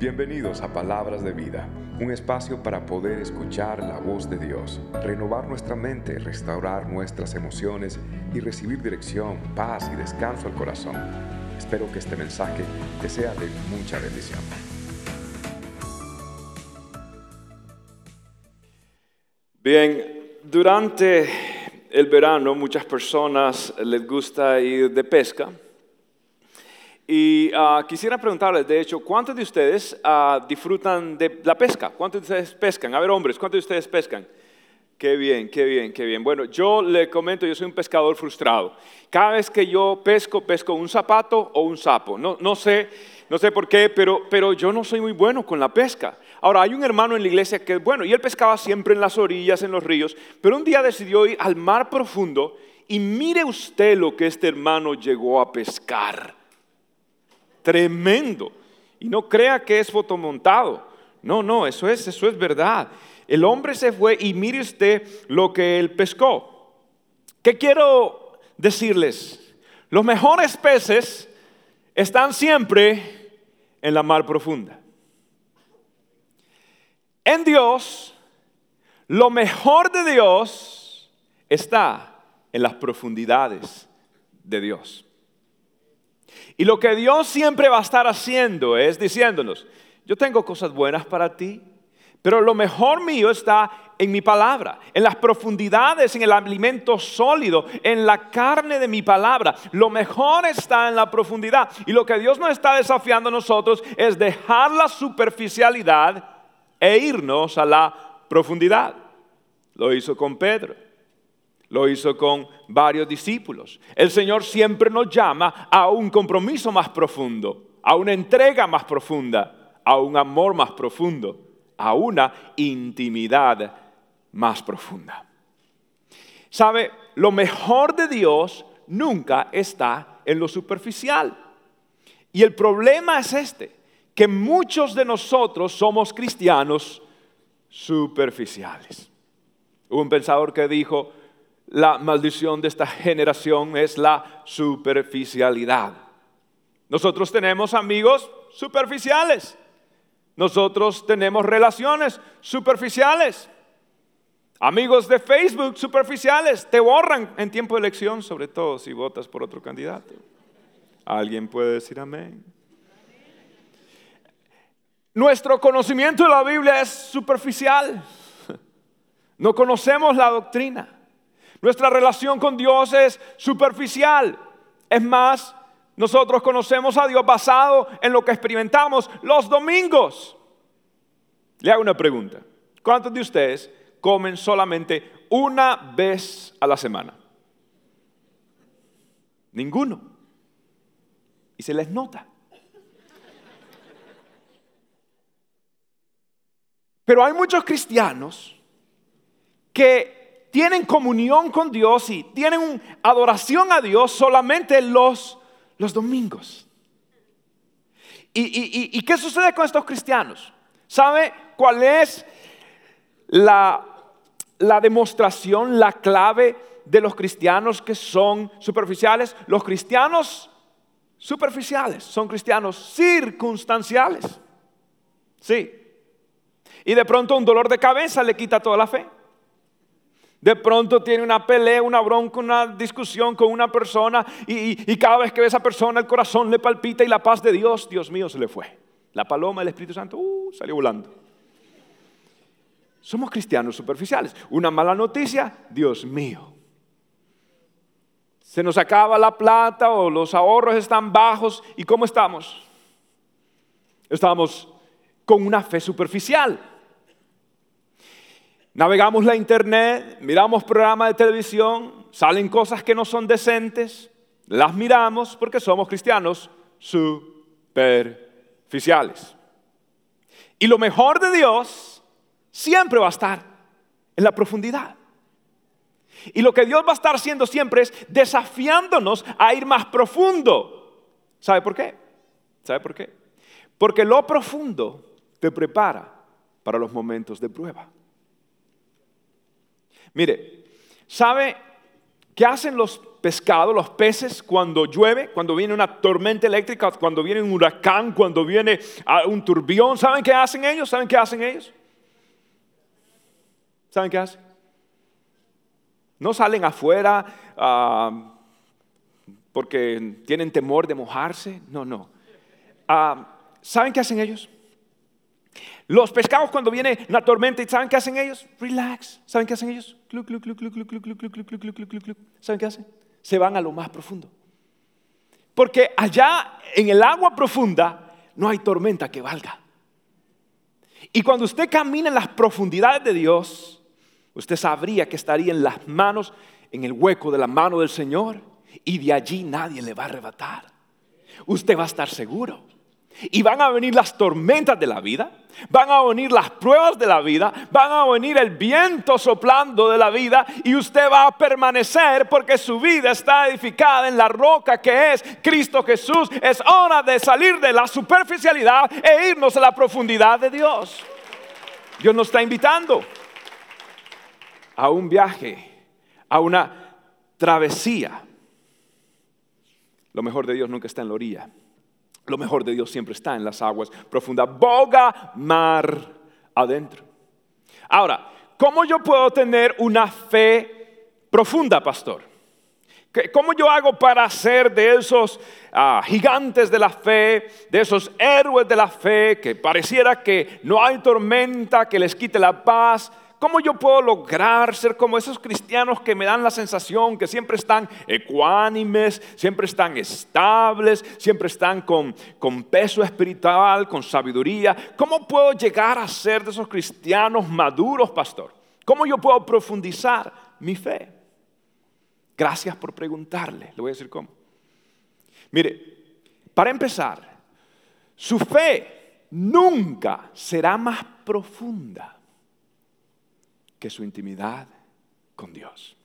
Bienvenidos a Palabras de Vida, un espacio para poder escuchar la voz de Dios, renovar nuestra mente, restaurar nuestras emociones y recibir dirección, paz y descanso al corazón. Espero que este mensaje te sea de mucha bendición. Bien, durante el verano muchas personas les gusta ir de pesca. Y ah, quisiera preguntarles, de hecho, ¿cuántos de ustedes ah, disfrutan de la pesca? ¿Cuántos de ustedes pescan? A ver, hombres, ¿cuántos de ustedes pescan? Qué bien, qué bien, qué bien. Bueno, yo le comento, yo soy un pescador frustrado. Cada vez que yo pesco, pesco un zapato o un sapo. No, no sé, no sé por qué, pero, pero yo no soy muy bueno con la pesca. Ahora, hay un hermano en la iglesia que es bueno, y él pescaba siempre en las orillas, en los ríos, pero un día decidió ir al mar profundo y mire usted lo que este hermano llegó a pescar tremendo. Y no crea que es fotomontado. No, no, eso es, eso es verdad. El hombre se fue y mire usted lo que él pescó. ¿Qué quiero decirles? Los mejores peces están siempre en la mar profunda. En Dios, lo mejor de Dios está en las profundidades de Dios. Y lo que Dios siempre va a estar haciendo es diciéndonos, yo tengo cosas buenas para ti, pero lo mejor mío está en mi palabra, en las profundidades, en el alimento sólido, en la carne de mi palabra. Lo mejor está en la profundidad. Y lo que Dios nos está desafiando a nosotros es dejar la superficialidad e irnos a la profundidad. Lo hizo con Pedro. Lo hizo con varios discípulos. El Señor siempre nos llama a un compromiso más profundo, a una entrega más profunda, a un amor más profundo, a una intimidad más profunda. ¿Sabe? Lo mejor de Dios nunca está en lo superficial. Y el problema es este, que muchos de nosotros somos cristianos superficiales. Hubo un pensador que dijo, la maldición de esta generación es la superficialidad. Nosotros tenemos amigos superficiales. Nosotros tenemos relaciones superficiales. Amigos de Facebook superficiales te borran en tiempo de elección, sobre todo si votas por otro candidato. ¿Alguien puede decir amén? Nuestro conocimiento de la Biblia es superficial. No conocemos la doctrina. Nuestra relación con Dios es superficial. Es más, nosotros conocemos a Dios basado en lo que experimentamos los domingos. Le hago una pregunta. ¿Cuántos de ustedes comen solamente una vez a la semana? Ninguno. Y se les nota. Pero hay muchos cristianos que tienen comunión con Dios y tienen adoración a Dios solamente los, los domingos. ¿Y, y qué sucede con estos cristianos? ¿Sabe cuál es la, la demostración, la clave de los cristianos que son superficiales? Los cristianos superficiales son cristianos circunstanciales. Sí. Y de pronto un dolor de cabeza le quita toda la fe. De pronto tiene una pelea, una bronca, una discusión con una persona y, cada vez que ve a esa persona el corazón le palpita y la paz de Dios, Dios mío, se le fue. La paloma del Espíritu Santo uh, salió volando. Somos cristianos superficiales. Una mala noticia, Dios mío. Se nos acaba la plata o los ahorros están bajos. ¿Y cómo estamos? Estamos con una fe superficial. Navegamos la internet, miramos programas de televisión, salen cosas que no son decentes, las miramos porque somos cristianos superficiales. Y lo mejor de Dios siempre va a estar en la profundidad. Y lo que Dios va a estar haciendo siempre es desafiándonos a ir más profundo. ¿Sabe por qué? ¿Sabe por qué? Porque lo profundo te prepara para los momentos de prueba. Mire, ¿sabe qué hacen los pescados, los peces, cuando llueve, cuando viene una tormenta eléctrica, cuando viene un huracán, cuando viene ah, un turbión, ¿saben qué hacen ellos? ¿Saben qué hacen ellos? ¿Saben qué hacen? No salen afuera ah, porque tienen temor de mojarse, no, no. Ah, ¿Saben qué hacen ellos? Los pescados cuando viene una tormenta, ¿saben qué hacen ellos? Relax. ¿Saben qué hacen ellos? ¿Saben qué hacen? Se van a lo más profundo. Porque allá en el agua profunda no hay tormenta que valga. Y cuando usted camina en las profundidades de Dios, usted sabría que estaría en las manos, en el hueco de la mano del Señor, y de allí nadie le va a arrebatar. Usted va a estar seguro. Y van a venir las tormentas de la vida, van a venir las pruebas de la vida, van a venir el viento soplando de la vida y usted va a permanecer porque su vida está edificada en la roca que es Cristo Jesús. Es hora de salir de la superficialidad e irnos a la profundidad de Dios. Dios nos está invitando a un viaje, a una travesía. Lo mejor de Dios nunca está en la orilla. Lo mejor de Dios siempre está en las aguas profundas. Boga mar adentro. Ahora, ¿cómo yo puedo tener una fe profunda, pastor? ¿Cómo yo hago para ser de esos ah, gigantes de la fe, de esos héroes de la fe, que pareciera que no hay tormenta que les quite la paz? ¿Cómo yo puedo lograr ser como esos cristianos que me dan la sensación que siempre están ecuánimes, siempre están estables, siempre están con, con peso espiritual, con sabiduría? ¿Cómo puedo llegar a ser de esos cristianos maduros, pastor? ¿Cómo yo puedo profundizar mi fe? Gracias por preguntarle. Le voy a decir cómo. Mire, para empezar, su fe nunca será más profunda que su intimidad con Dios.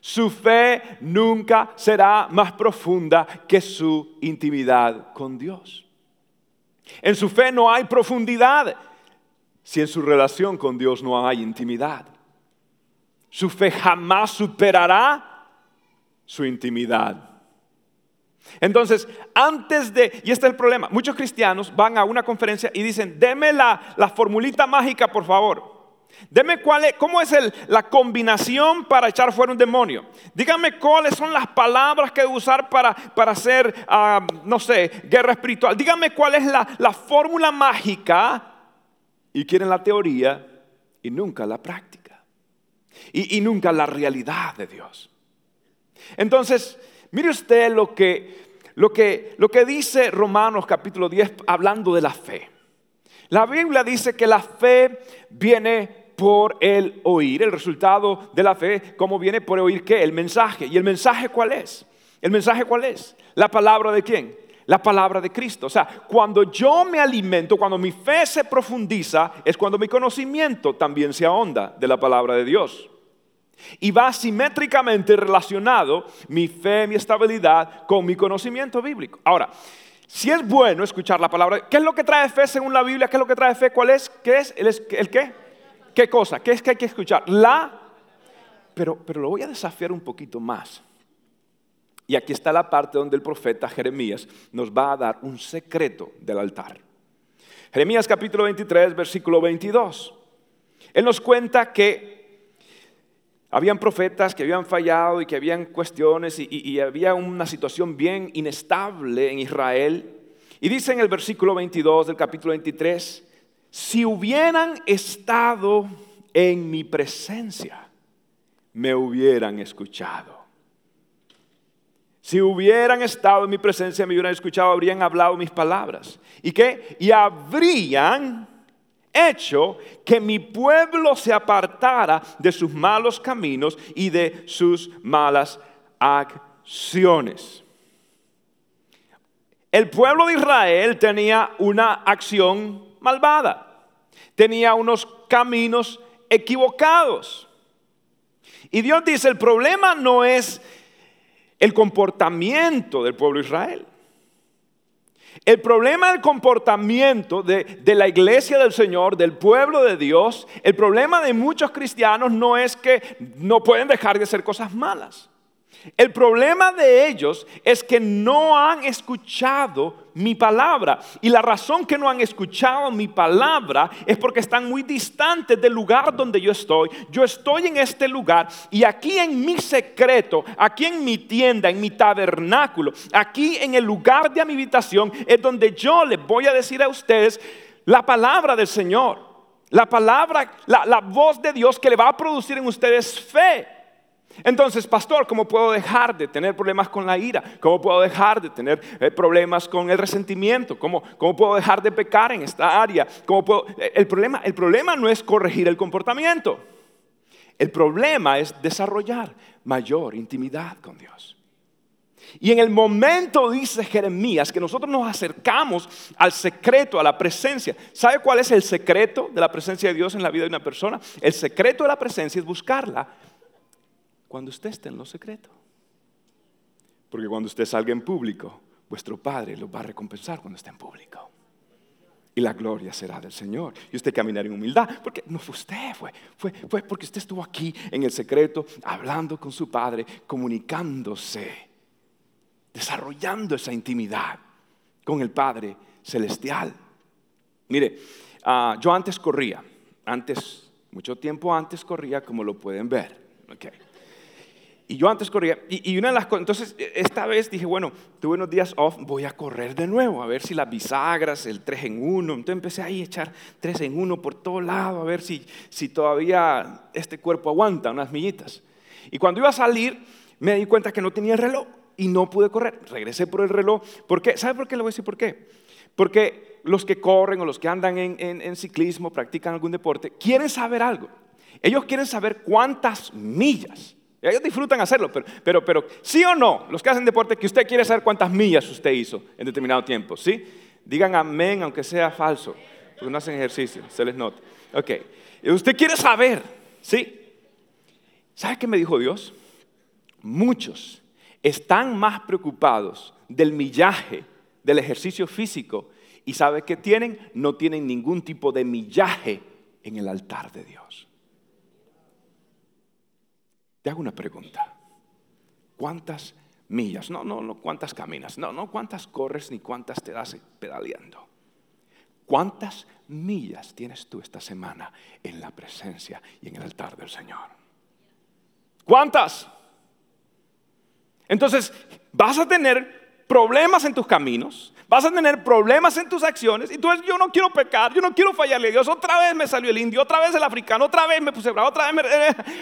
Su fe nunca será más profunda que su intimidad con Dios. En su fe no hay profundidad si en su relación con Dios no hay intimidad. Su fe jamás superará su intimidad. Entonces, antes de, y este es el problema, muchos cristianos van a una conferencia y dicen, deme la, la formulita mágica, por favor. Deme cuál es, cómo es la combinación para echar fuera un demonio. Dígame cuáles son las palabras que usar para, para hacer, ah, no sé, guerra espiritual. Dígame cuál es la, fórmula mágica. Y quieren la teoría y nunca la práctica. Y, y nunca la realidad de Dios. Entonces, mire usted lo que, lo que, lo que dice Romanos capítulo 10 hablando de la fe. La Biblia dice que la fe viene por el oír. El resultado de la fe, ¿cómo viene por oír qué? El mensaje. ¿Y el mensaje cuál es? ¿El mensaje cuál es? La palabra de quién? La palabra de Cristo. O sea, cuando yo me alimento, cuando mi fe se profundiza, es cuando mi conocimiento también se ahonda de la palabra de Dios. Y va simétricamente relacionado mi fe, mi estabilidad con mi conocimiento bíblico. Ahora, si es bueno escuchar la palabra, ¿qué es lo que trae fe según la Biblia? ¿Qué es lo que trae fe? ¿Cuál es? ¿Qué es? ¿El, qué? ¿Qué cosa? ¿Qué es que hay que escuchar? La... Pero, pero lo voy a desafiar un poquito más. Y aquí está la parte donde el profeta Jeremías nos va a dar un secreto del altar. Jeremías capítulo 23, versículo 22. Él nos cuenta que habían profetas que habían fallado y que habían cuestiones y, había una situación bien inestable en Israel. Y dice en el versículo 22 del capítulo 23, si hubieran estado en mi presencia, me hubieran escuchado. Si hubieran estado en mi presencia, me hubieran escuchado, habrían hablado mis palabras. ¿Y qué? Y habrían hecho que mi pueblo se apartara de sus malos caminos y de sus malas acciones. El pueblo de Israel tenía una acción malvada. Tenía unos caminos equivocados. Y Dios dice, el problema no es el comportamiento del pueblo de Israel. El problema del comportamiento de, de, la iglesia del Señor, del pueblo de Dios, el problema de muchos cristianos no es que no pueden dejar de hacer cosas malas. El problema de ellos es que no han escuchado mi palabra. Y la razón que no han escuchado mi palabra es porque están muy distantes del lugar donde yo estoy. Yo estoy en este lugar y aquí en mi secreto, aquí en mi tienda, en mi tabernáculo, aquí en el lugar de mi habitación es donde yo les voy a decir a ustedes la palabra del Señor. La palabra, la, la voz de Dios que le va a producir en ustedes fe. Entonces, pastor, ¿cómo puedo dejar de tener problemas con la ira? ¿Cómo puedo dejar de tener eh, problemas con el resentimiento? ¿Cómo, ¿Cómo, puedo dejar de pecar en esta área? ¿Cómo puedo? Eh, el, problema, el problema no es corregir el comportamiento. El problema es desarrollar mayor intimidad con Dios. Y en el momento, dice Jeremías, que nosotros nos acercamos al secreto, a la presencia. ¿Sabe cuál es el secreto de la presencia de Dios en la vida de una persona? El secreto de la presencia es buscarla cuando usted esté en lo secreto. Porque cuando usted salga en público, vuestro Padre lo va a recompensar cuando esté en público. Y la gloria será del Señor. Y usted caminará en humildad. Porque no fue usted, fue, fue, fue porque usted estuvo aquí en el secreto, hablando con su Padre, comunicándose, desarrollando esa intimidad con el Padre Celestial. Mire, ah, yo antes corría, antes, mucho tiempo antes corría, como lo pueden ver. Okay. Y yo antes corría, y, una de las cosas, entonces e, esta vez dije, bueno, tuve unos días off, voy a correr de nuevo, a ver si las bisagras, el 3 en 1, entonces empecé ahí a echar 3 en 1 por todo lado, a ver si, si todavía este cuerpo aguanta unas millitas. Y cuando iba a salir, me di cuenta que no tenía el reloj y no pude correr. Regresé por el reloj. ¿Por qué? ¿Sabe por qué le voy a decir por qué? Porque los que corren o los que andan en, en ciclismo, practican algún deporte, quieren saber algo. Ellos quieren saber cuántas millas ellos disfrutan hacerlo, pero, pero, pero sí o no, los que hacen deporte, que usted quiere saber cuántas millas usted hizo en determinado tiempo, ¿sí? Digan amén, aunque sea falso, porque no hacen ejercicio, se les nota. Ok, usted quiere saber, ¿sí? ¿Sabe qué me dijo Dios? Muchos están más preocupados del millaje, del ejercicio físico, y ¿sabe qué tienen? No tienen ningún tipo de millaje en el altar de Dios. Hago una pregunta. ¿Cuántas millas? No, no, no, cuántas caminas. No, no, cuántas corres ni cuántas te das pedaleando. ¿Cuántas millas tienes tú esta semana en la presencia y en el altar del Señor? ¿Cuántas? Entonces, vas a tener problemas en tus caminos, Vas a tener problemas en tus acciones y tú dices, yo no quiero pecar, yo no quiero fallarle a Dios. Otra vez me salió el indio, otra vez el africano, otra vez me puse bravo, otra vez me...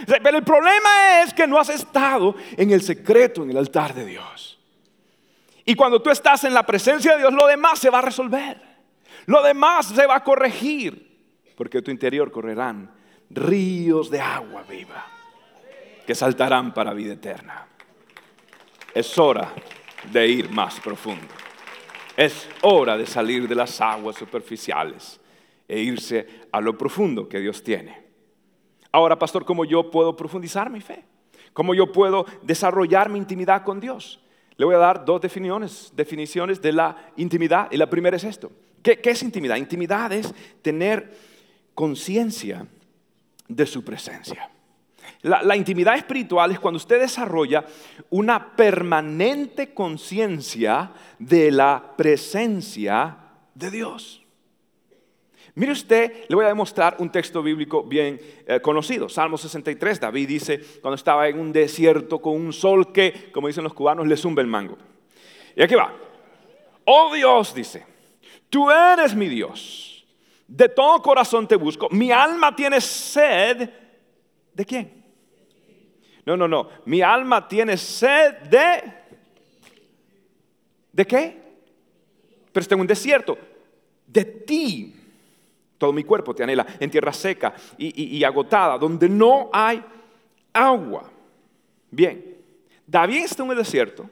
Pero el problema es que no has estado en el secreto, en el altar de Dios. Y cuando tú estás en la presencia de Dios, lo demás se va a resolver. Lo demás se va a corregir. Porque tu interior correrán ríos de agua viva que saltarán para vida eterna. Es hora de ir más profundo. Es hora de salir de las aguas superficiales e irse a lo profundo que Dios tiene. Ahora, pastor, ¿cómo yo puedo profundizar mi fe? ¿Cómo yo puedo desarrollar mi intimidad con Dios? Le voy a dar dos definiciones, definiciones de la intimidad. Y la primera es esto. ¿Qué, qué es intimidad? Intimidad es tener conciencia de su presencia. La, intimidad espiritual es cuando usted desarrolla una permanente conciencia de la presencia de Dios. Mire usted, le voy a demostrar un texto bíblico bien eh, conocido. Salmo 63, David dice, cuando estaba en un desierto con un sol que, como dicen los cubanos, le zumba el mango. Y aquí va. Oh Dios, dice, tú eres mi Dios. De todo corazón te busco. Mi alma tiene sed. ¿De quién? No, no, no. Mi alma tiene sed de... ¿De qué? Pero está en un desierto. De ti. Todo mi cuerpo te anhela en tierra seca y, agotada, donde no hay agua. Bien, David está en un desierto.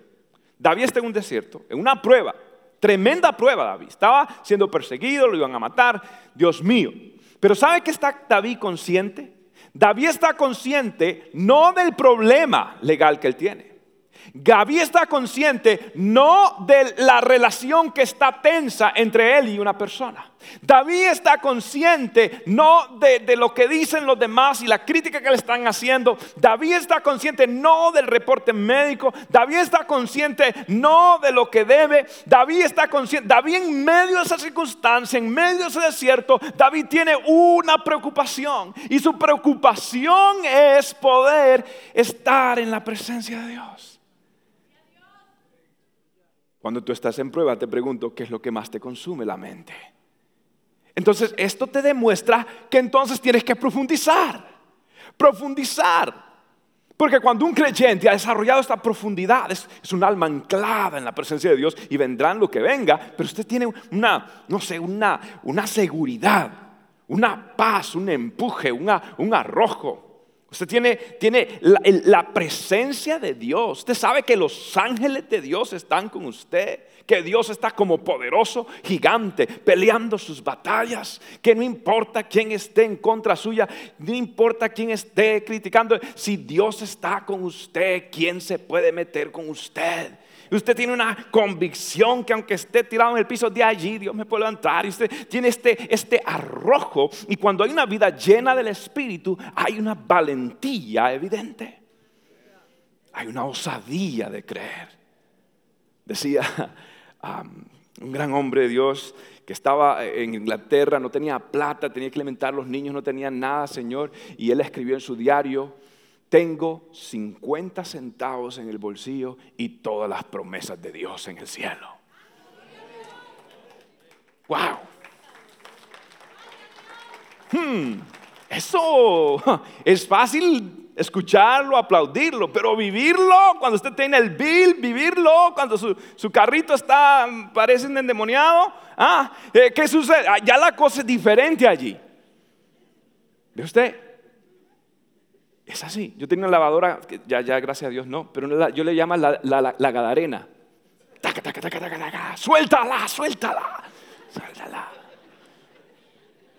David está en un desierto, en una prueba, tremenda prueba David. Estaba siendo perseguido, lo iban a matar, Dios mío. Pero ¿sabe que está David consciente? David está consciente no del problema legal que él tiene. Gaby está consciente no de la relación que está tensa entre él y una persona. David está consciente no de, lo que dicen los demás y la crítica que le están haciendo. David está consciente no del reporte médico. David está consciente no de lo que debe. David está consciente. David en medio de esa circunstancia, en medio de ese desierto, David tiene una preocupación. Y su preocupación es poder estar en la presencia de Dios. Cuando tú estás en prueba, te pregunto, ¿qué es lo que más te consume la mente? Entonces, esto te demuestra que entonces tienes que profundizar, profundizar. Porque cuando un creyente ha desarrollado esta profundidad, es, un alma anclada en la presencia de Dios y vendrán lo que venga, pero usted tiene una, no sé, una, una seguridad, una paz, un empuje, un arrojo. Usted tiene, tiene la, presencia de Dios. Usted sabe que los ángeles de Dios están con usted. Que Dios está como poderoso gigante peleando sus batallas. Que no importa quién esté en contra suya. No importa quién esté criticando. Si Dios está con usted, ¿quién se puede meter con usted? Usted tiene una convicción que aunque esté tirado en el piso de allí, Dios me puede levantar. Y usted tiene este, este arrojo. Y cuando hay una vida llena del Espíritu, hay una valentía evidente. Hay una osadía de creer. Decía un gran hombre de Dios que estaba en Inglaterra, no tenía plata, tenía que alimentar a los niños, no tenía nada, Señor. Y él escribió en su diario, tengo 50 centavos en el bolsillo y todas las promesas de Dios en el cielo. ¡Wow! Hmm, eso es fácil escucharlo, aplaudirlo, pero vivirlo, cuando usted tiene el bill, vivirlo, cuando su, carrito está, parece endemoniado, ah, eh, ¿qué sucede? Ah, ya la cosa es diferente allí. ¿Ve usted? Es así. Yo tenía una lavadora, ya, ya gracias a Dios no, pero yo le llamo la, la, la, gadarena. Taca, taca, taca, taca, Suéltala, suéltala, suéltala.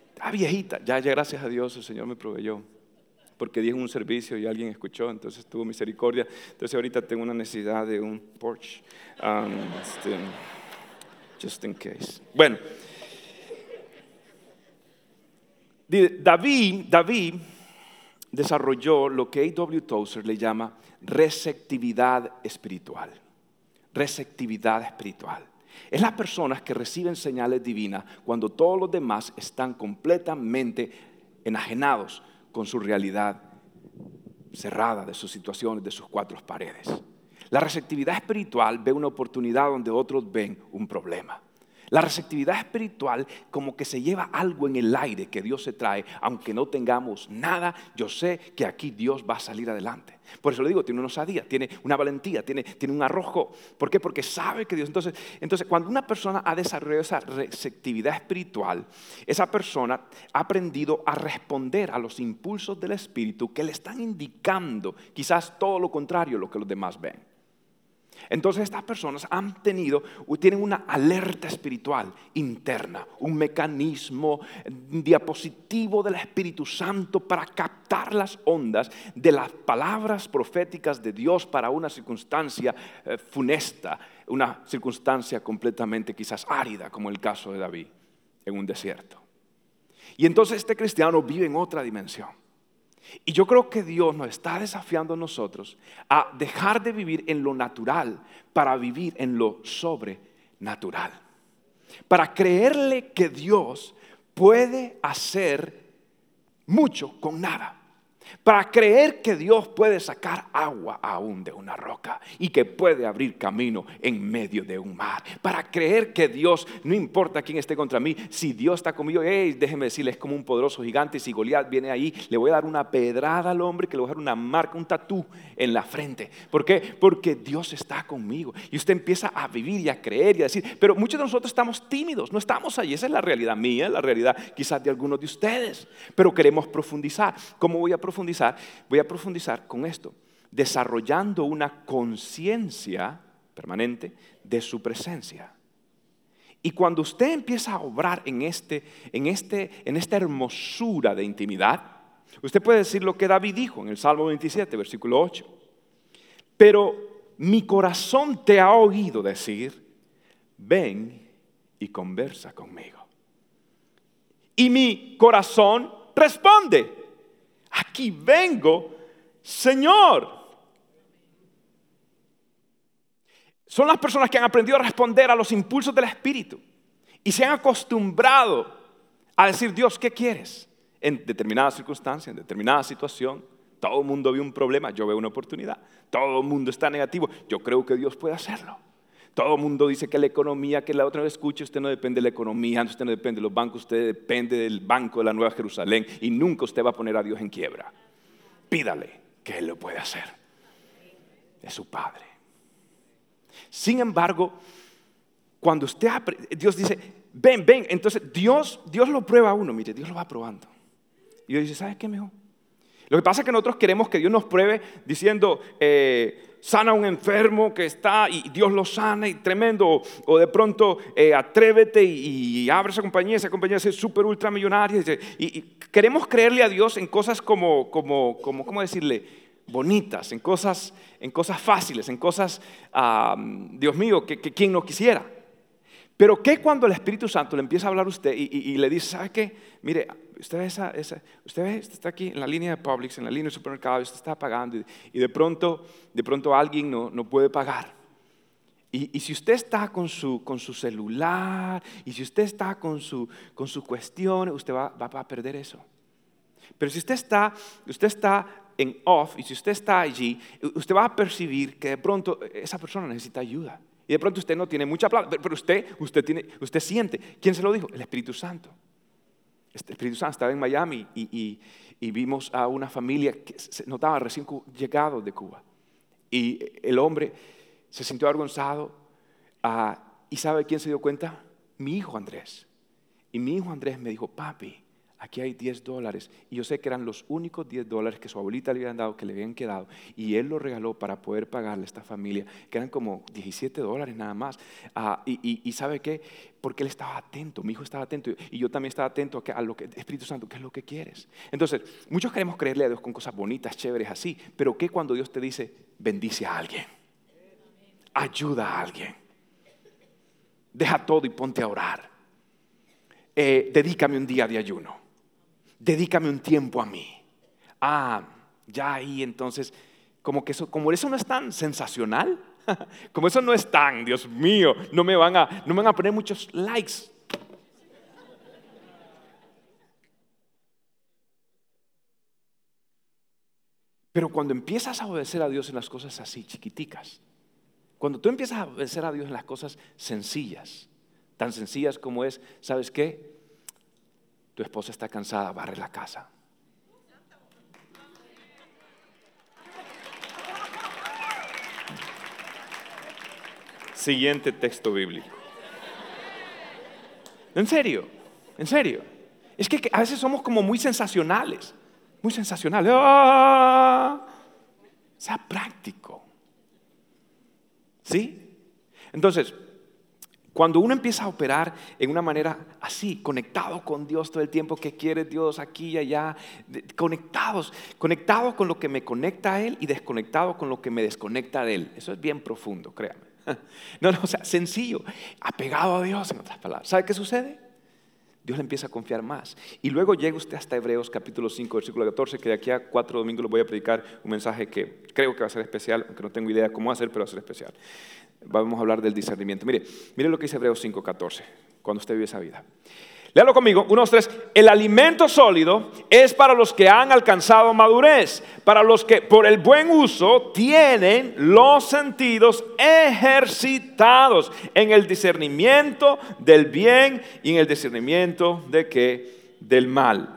Está viejita. Ya, ya gracias a Dios el Señor me proveyó. Porque dije un servicio y alguien escuchó, entonces tuvo misericordia. Entonces ahorita tengo una necesidad de un Porsche. Um, este, just in case. Bueno. David, David desarrolló lo que A.W. Tozer le llama receptividad espiritual. Receptividad espiritual. Es las personas que reciben señales divinas cuando todos los demás están completamente enajenados con su realidad cerrada de sus situaciones, de sus cuatro paredes. La receptividad espiritual ve una oportunidad donde otros ven un problema. La receptividad espiritual como que se lleva algo en el aire que Dios se trae, aunque no tengamos nada, yo sé que aquí Dios va a salir adelante. Por eso le digo, tiene una osadía, tiene una valentía, tiene, tiene un arrojo. ¿Por qué? Porque sabe que Dios. Entonces, entonces, cuando una persona ha desarrollado esa receptividad espiritual, esa persona ha aprendido a responder a los impulsos del Espíritu que le están indicando quizás todo lo contrario a lo que los demás ven. Entonces estas personas han tenido, tienen una alerta espiritual interna, un mecanismo, diapositivo del Espíritu Santo para captar las ondas de las palabras proféticas de Dios para una circunstancia eh, funesta, una circunstancia completamente quizás árida, como el caso de David en un desierto. Y entonces este cristiano vive en otra dimensión. Y yo creo que Dios nos está desafiando a nosotros a dejar de vivir en lo natural para vivir en lo sobrenatural. Para creerle que Dios puede hacer mucho con nada. Para creer que Dios puede sacar agua aún de una roca y que puede abrir camino en medio de un mar. Para creer que Dios, no importa quién esté contra mí, si Dios está conmigo, hey, déjeme decirle, es como un poderoso gigante. Si Goliat viene ahí, le voy a dar una pedrada al hombre que le voy a dar una marca, un tatú en la frente. ¿Por qué? Porque Dios está conmigo. Y usted empieza a vivir y a creer y a decir, pero muchos de nosotros estamos tímidos, no estamos ahí. Esa es la realidad mía, la realidad quizás de algunos de ustedes. Pero queremos profundizar. ¿Cómo voy a profundizar? Voy a profundizar con esto, desarrollando una conciencia permanente de su presencia. Y cuando usted empieza a obrar en, este, en, este, en esta hermosura de intimidad, usted puede decir lo que David dijo en el Salmo 27, versículo 8. Pero mi corazón te ha oído decir, ven y conversa conmigo. Y mi corazón responde, aquí vengo, Señor. Son las personas que han aprendido a responder a los impulsos del Espíritu y se han acostumbrado a decir, Dios, ¿qué quieres? En determinada circunstancia, en determinada situación. Todo el mundo ve un problema, yo veo una oportunidad. Todo el mundo está negativo, yo creo que Dios puede hacerlo. Todo el mundo dice que la economía, que la otra vez escuche, usted no depende de la economía, usted no depende de los bancos, usted depende del banco de la Nueva Jerusalén y nunca usted va a poner a Dios en quiebra. Pídale que Él lo puede hacer. Es su Padre. Sin embargo, cuando usted, Dios dice, ven, ven, entonces Dios, Dios lo prueba a uno, mire, Dios lo va probando. Y Dios dice, ¿sabes qué mejor? Lo que pasa es que nosotros queremos que Dios nos pruebe diciendo, eh, sana a un enfermo que está y Dios lo sana y tremendo. O de pronto eh, atrévete y, abre esa compañía, esa compañía es súper ultramillonaria. Y, y, queremos creerle a Dios en cosas como, como, como ¿cómo decirle? Bonitas, en cosas, en cosas fáciles, en cosas, Dios mío, que, que quien no quisiera. Pero ¿qué cuando el Espíritu Santo le empieza a hablar a usted y, le dice, ¿sabe qué? Mire, usted, usted está aquí en la línea de Publix, en la línea de supermercado, usted está pagando y, de, pronto, de pronto alguien no, no puede pagar. Y, si usted está con su, con su celular y si usted está con su, con cuestión, usted va, va, va a perder eso. Pero si usted está, usted está en off y si usted está allí, usted va a percibir que de pronto esa persona necesita ayuda. Y de pronto usted no tiene mucha plata, pero usted, usted, tiene, usted siente. ¿Quién se lo dijo? El Espíritu Santo. Este, Espíritu Santo estaba en Miami y, vimos a una familia que se notaba recién llegado de Cuba. Y el hombre se sintió avergonzado. Ah, ¿Y sabe quién se dio cuenta? Mi hijo Andrés. Y mi hijo Andrés me dijo, papi, aquí hay 10 dólares. Y yo sé que eran los únicos 10 dólares que su abuelita le habían dado, que le habían quedado. Y él lo regaló para poder pagarle a esta familia, que eran como 17 dólares nada más. Ah, y, sabe qué? Porque él estaba atento, mi hijo estaba atento. Y yo también estaba atento a, lo que, Espíritu Santo, ¿qué es lo que quieres? Entonces, muchos queremos creerle a Dios con cosas bonitas, chéveres, así. Pero ¿qué cuando Dios te dice, bendice a alguien? Ayuda a alguien. Deja todo y ponte a orar. Eh, dedícame un día de ayuno dedícame un tiempo a mí. Ah, ya ahí entonces, como que eso, como eso no es tan sensacional, como eso no es tan, Dios mío, no me van a, no me van a poner muchos likes. Pero cuando empiezas a obedecer a Dios en las cosas así, chiquiticas, cuando tú empiezas a obedecer a Dios en las cosas sencillas, tan sencillas como es, ¿sabes qué? Tu esposa está cansada, barre la casa. Siguiente texto bíblico. En serio, en serio. Es que a veces somos como muy sensacionales, muy sensacionales. ¡Ah! Sea práctico. ¿Sí? Entonces, cuando uno empieza a operar en una manera así, conectado con Dios todo el tiempo, que quiere Dios aquí y allá, conectados, conectados con lo que me conecta a Él y desconectado con lo que me desconecta de Él. Eso es bien profundo, créame. No, no, o sea, sencillo, apegado a Dios en otras palabras. ¿Sabe qué sucede? Dios le empieza a confiar más. Y luego llega usted hasta Hebreos capítulo 5, versículo 14, que de aquí a cuatro domingos le voy a predicar un mensaje que creo que va a ser especial, aunque no tengo idea cómo ser, pero va a ser especial vamos a hablar del discernimiento. Mire, mire lo que dice Hebreos 5:14, cuando usted vive esa vida. Léalo conmigo, unos tres. El alimento sólido es para los que han alcanzado madurez, para los que por el buen uso tienen los sentidos ejercitados en el discernimiento del bien y en el discernimiento de qué? Del mal.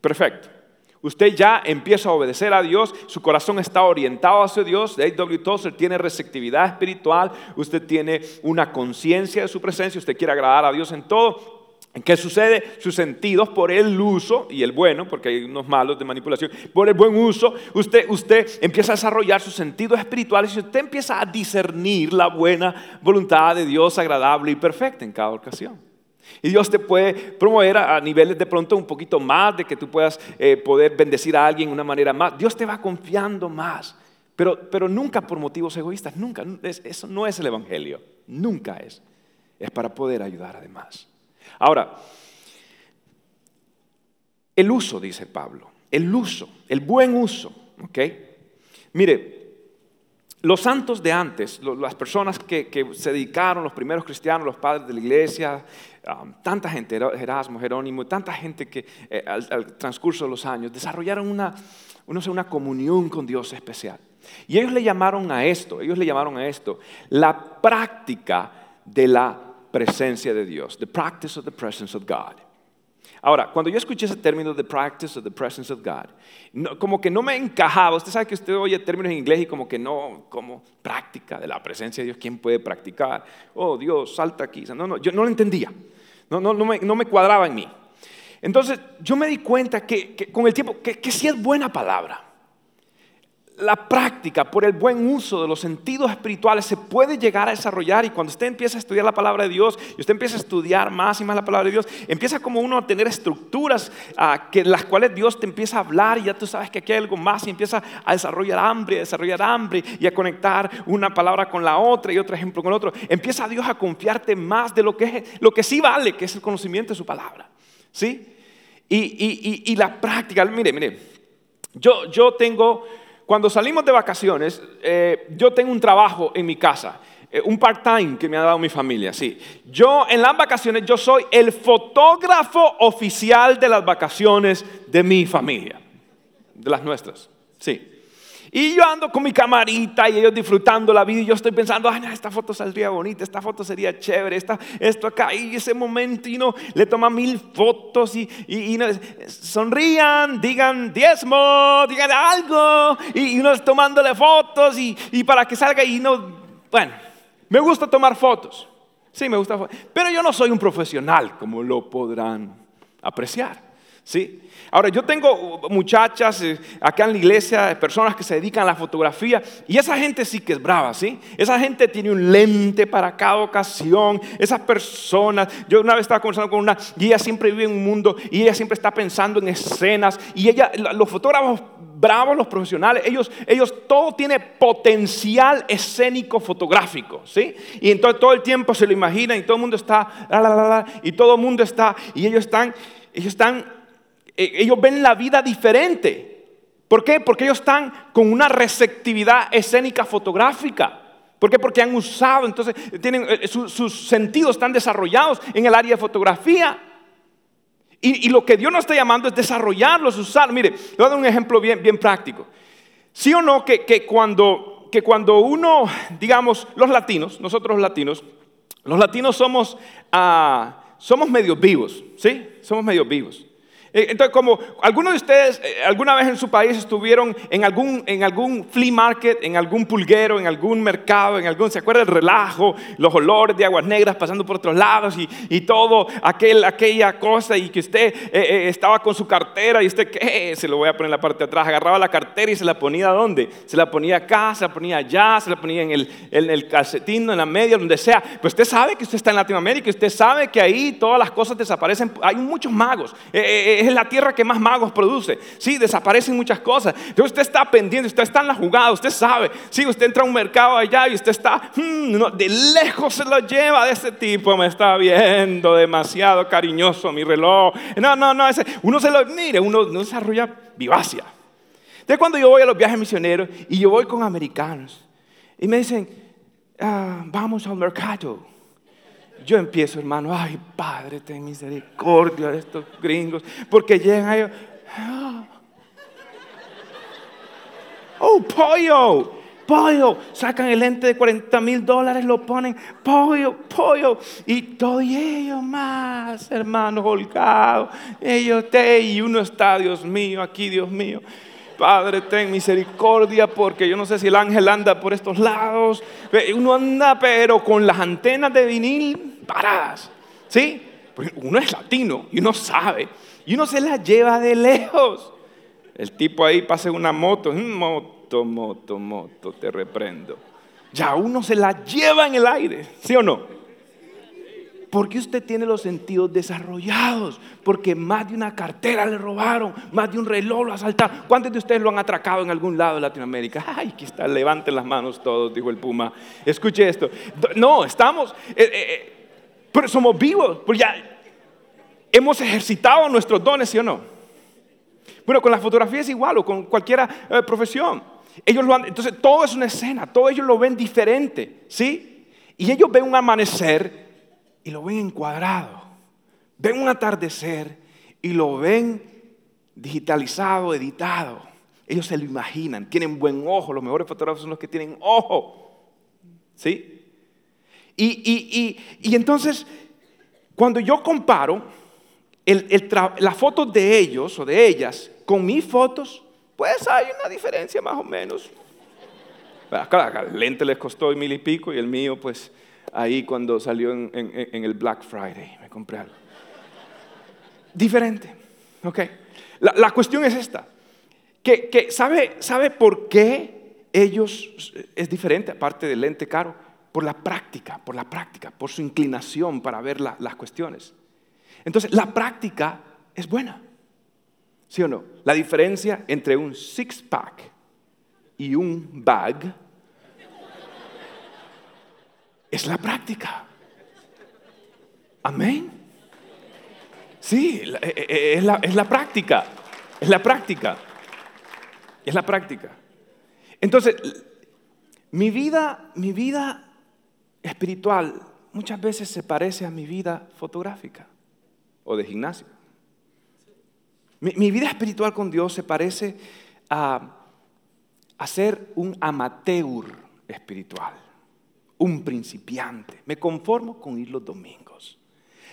Perfecto. Usted ya empieza a obedecer a Dios, su corazón está orientado hacia Dios. W. Tozer tiene receptividad espiritual, usted tiene una conciencia de su presencia, usted quiere agradar a Dios en todo. ¿Qué sucede? Sus sentidos por el uso, y el bueno, porque hay unos malos de manipulación, por el buen uso, usted, usted empieza a desarrollar sus sentidos espirituales y usted empieza a discernir la buena voluntad de Dios agradable y perfecta en cada ocasión. Y Dios te puede promover a, niveles de pronto un poquito más, de que tú puedas eh, poder bendecir a alguien de una manera más. Dios te va confiando más. Pero, pero nunca por motivos egoístas, nunca. eso no es el Evangelio, nunca es. Es para poder ayudar además. Ahora, el uso, dice Pablo, el uso, el buen uso, ¿ok? Mire, los santos de antes, las personas que, se dedicaron, los primeros cristianos, los padres de la iglesia, um, tanta gente, Erasmo, Jerónimo, tanta gente que eh, al, transcurso de los años desarrollaron una, una comunión con Dios especial. Y ellos le llamaron a esto, ellos le llamaron a esto la práctica de la presencia de Dios, the practice of the presence of God. Ahora, cuando yo escuché ese término, the practice of the presence of God, como que no me encajaba. Usted sabe que usted oye términos en inglés y como que no, como práctica de la presencia de Dios, ¿quién puede practicar? Oh, Dios, salta aquí. No, no, yo no lo entendía. No, no, no, me, no me cuadraba en mí. Entonces, yo me di cuenta que, con el tiempo, que, que sí es buena palabra la práctica, por el buen uso de los sentidos espirituales, se puede llegar a desarrollar. Y cuando usted empieza a estudiar la palabra de Dios, y usted empieza a estudiar más y más la palabra de Dios, empieza como uno a tener estructuras uh, que las cuales Dios te empieza a hablar y ya tú sabes que aquí hay algo más y empieza a desarrollar hambre, a desarrollar hambre y a conectar una palabra con la otra y otro ejemplo con otro. Empieza Dios a confiarte más de lo que, es, lo que sí vale, que es el conocimiento de su palabra. ¿Sí? Y, y, la práctica, mire, mire, yo, yo tengo cuando salimos de vacaciones, eh, yo tengo un trabajo en mi casa, eh, un part-time que me ha dado mi familia, sí. Yo en las vacaciones, yo soy el fotógrafo oficial de las vacaciones de mi familia, de las nuestras, sí. Y yo ando con mi camarita y ellos disfrutando la vida y yo estoy pensando, ay, esta foto saldría bonita, esta foto sería chévere, esta, esto acá y ese momento y no, le toma mil fotos y, y, sonrían, digan diezmo, digan algo y, y uno tomándole fotos y, y para que salga y no, bueno, me gusta tomar fotos, sí, me gusta, pero yo no soy un profesional como lo podrán apreciar, sí. Ahora, yo tengo muchachas eh, acá en la iglesia, personas que se dedican a la fotografía, y esa gente sí que es brava, ¿sí? Esa gente tiene un lente para cada ocasión, esas personas, yo una vez estaba conversando con una, y ella siempre vive en un mundo, y ella siempre está pensando en escenas, y ella, los fotógrafos bravos, los profesionales, ellos, ellos todo tiene potencial escénico fotográfico, ¿sí? Y entonces todo el tiempo se lo imaginan, y todo el mundo está, la, la, la, y todo el mundo está, y ellos están, ellos están ellos ven la vida diferente. ¿Por qué? Porque ellos están con una receptividad escénica fotográfica. ¿Por qué? Porque han usado, entonces tienen, eh, sus sentidos están desarrollados en el área de fotografía. Y, lo que Dios nos está llamando es desarrollarlos, usarlos. Mire, le voy a dar un ejemplo bien, bien práctico. ¿Sí o no que, que, cuando, que cuando uno, digamos, los latinos, nosotros los latinos, los latinos somos, uh, somos medio vivos, ¿sí? Somos medio vivos. Eh, entonces, como algunos de ustedes eh, alguna vez en su país estuvieron en algún, en algún flea market, en algún pulguero, en algún mercado, en algún, ¿se acuerda el relajo, los olores de aguas negras pasando por otros lados y, y todo aquel, aquella cosa y que usted eh, estaba con su cartera y usted, ¿qué? Se lo voy a poner en la parte de atrás, agarraba la cartera y se la ponía ¿dónde? Se la ponía acá, se la ponía allá, se la ponía en el, en el calcetín, en la media, donde sea. Pues usted sabe que usted está en Latinoamérica, usted sabe que ahí todas las cosas desaparecen, hay muchos magos es la tierra que más magos produce. Sí, desaparecen muchas cosas. Entonces usted está pendiente, usted está en la jugada, usted sabe. Sí, usted entra a un mercado allá y usted está, hmm, de lejos se lo lleva de ese tipo, me está viendo demasiado cariñoso mi reloj. No, no, no, uno se lo, mire, uno no desarrolla vivacia. Entonces cuando yo voy a los viajes misioneros y yo voy con americanos y me dicen, ah, vamos al mercado yo empiezo, hermano, ay, Padre, ten misericordia de estos gringos, porque llegan ellos, ah. oh, pollo, pollo, sacan el lente de 40 mil dólares, lo ponen, pollo, pollo, y todo y ellos más, hermanos, holgados, ellos te, y uno está, Dios mío, aquí, Dios mío. Padre, ten misericordia, porque yo no sé si el ángel anda por estos lados. Uno anda, pero con las antenas de vinil paradas. ¿Sí? Porque uno es latino y uno sabe. Y uno se la lleva de lejos. El tipo ahí pasa una moto, moto, moto, moto, te reprendo. Ya uno se la lleva en el aire, ¿sí o no? porque usted tiene los sentidos desarrollados, porque más de una cartera le robaron, más de un reloj lo asaltaron. ¿Cuántos de ustedes lo han atracado en algún lado de Latinoamérica? Ay, aquí está, levanten las manos todos, dijo el Puma. Escuche esto. No, estamos, eh, eh, eh, pero somos vivos, porque ya hemos ejercitado nuestros dones, ¿sí o no? Bueno, con la fotografía es igual o con cualquier profesión. Ellos lo han, entonces todo es una escena, todos ellos lo ven diferente, ¿sí? Y ellos ven un amanecer y lo ven encuadrado. Ven un atardecer y lo ven digitalizado, editado. Ellos se lo imaginan, tienen buen ojo, los mejores fotógrafos son los que tienen ojo. ¿Sí? Y, y entonces, cuando yo comparo las fotos de ellos o de ellas con mis fotos, pues hay una diferencia más o menos. Claro, el lente les costó mil y pico y el mío, pues ahí cuando salió en, el Black Friday, me compré algo. Diferente, ok. La, cuestión es esta, que, ¿sabe, ¿sabe por qué ellos es diferente, aparte del lente caro? Por la práctica, por la práctica, por su inclinación para ver las cuestiones. Entonces, la práctica es buena. ¿Sí o no? La diferencia entre un six-pack y un bag es la práctica. Amén. Sí, eh, eh, es la, es la práctica. Es la práctica. Es la práctica. Entonces, mi vida, mi vida espiritual muchas veces se parece a mi vida fotográfica o de gimnasio. Mi, vida espiritual con Dios se parece a, ser un amateur espiritual, un principiante. Me conformo con ir los domingos.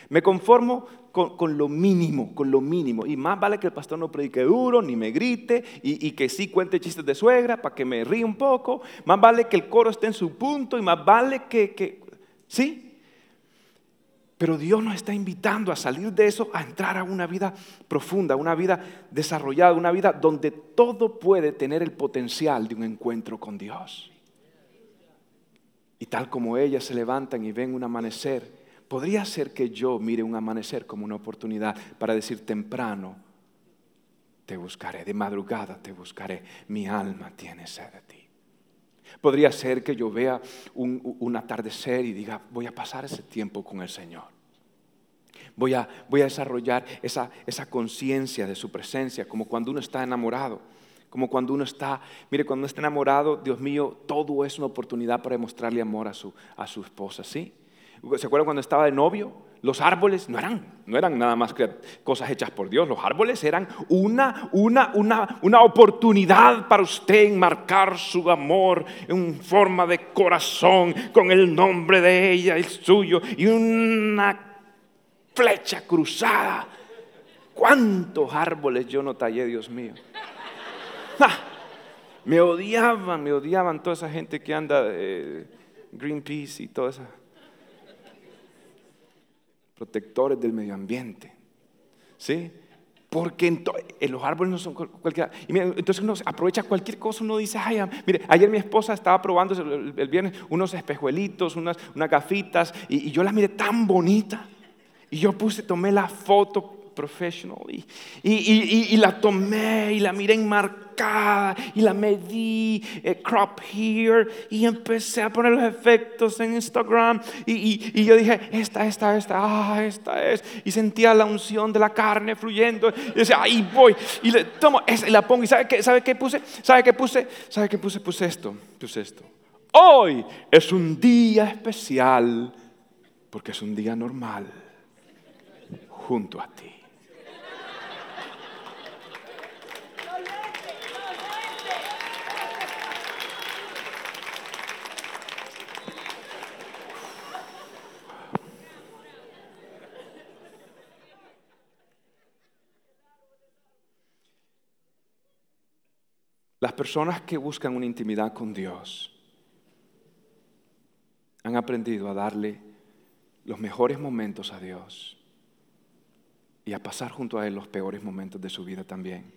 Me conformo con, lo mínimo, con lo mínimo. Y más vale que el pastor no predique duro, ni me grite, y, que sí cuente chistes de suegra para que me ríe un poco. Más vale que el coro esté en su punto, y más vale que, que ¿sí? Pero Dios nos está invitando a salir de eso, a entrar a una vida profunda, una vida desarrollada, una vida donde todo puede tener el potencial de un encuentro con Dios. Y tal como ellas se levantan y ven un amanecer, podría ser que yo mire un amanecer como una oportunidad para decir temprano, te buscaré, de madrugada te buscaré, mi alma tiene sed de ti. Podría ser que yo vea un, atardecer y diga, voy a pasar ese tiempo con el Señor. Voy a, voy a desarrollar esa, esa conciencia de su presencia, como cuando uno está enamorado. Como cuando uno está, mire, cuando uno está enamorado, Dios mío, todo es una oportunidad para demostrarle amor a su, a su esposa, ¿sí? ¿Se acuerdan cuando estaba de novio? Los árboles no eran, no eran nada más que cosas hechas por Dios. Los árboles eran una, una, una, una oportunidad para usted enmarcar su amor en forma de corazón con el nombre de ella, el suyo, y una flecha cruzada. ¿Cuántos árboles yo no tallé, Dios mío? Me odiaban, me odiaban toda esa gente que anda de Greenpeace y toda esa protectores del medio ambiente. ¿Sí? Porque en, los árboles no son cualquiera. Y entonces uno aprovecha cualquier cosa, uno dice, ay, mire, ayer mi esposa estaba probando el, viernes unos espejuelitos, unas, unas gafitas, y, y, yo las miré tan bonita. Y yo puse, tomé la foto professional. Y, la tomé y la miré enmarcada y la medí, eh, crop here, y empecé a poner los efectos en Instagram. Y, yo dije, esta, esta, esta, ah, esta es. Y sentía la unción de la carne fluyendo. Y decía, ahí voy. Y le tomo esa y la pongo. ¿Y sabe qué, puse? ¿Sabe qué puse? ¿Sabe qué puse? Puse esto, puse esto. Hoy es un día especial porque es un día normal junto a ti. Las personas que buscan una intimidad con Dios han aprendido a darle los mejores momentos a Dios y a pasar junto a Él los peores momentos de su vida también.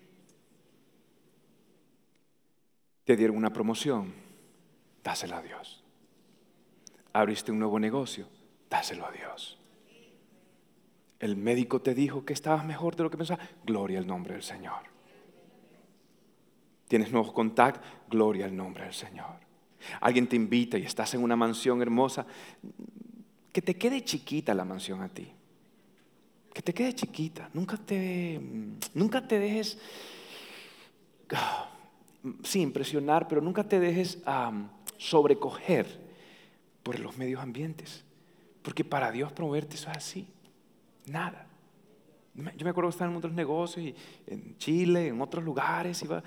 Te dieron una promoción, dásela a Dios. Abriste un nuevo negocio, dáselo a Dios. El médico te dijo que estabas mejor de lo que pensabas. Gloria al nombre del Señor. Tienes nuevos contactos. Gloria al nombre del Señor. Alguien te invita y estás en una mansión hermosa. Que te quede chiquita la mansión a ti. Que te quede chiquita. Nunca te, nunca te dejes, sí, impresionar, pero nunca te dejes sobrecoger por los medios ambientes. Porque para Dios proveerte eso es así. Nada. Yo me acuerdo que estaba en otros negocios, y en Chile, en otros lugares, iba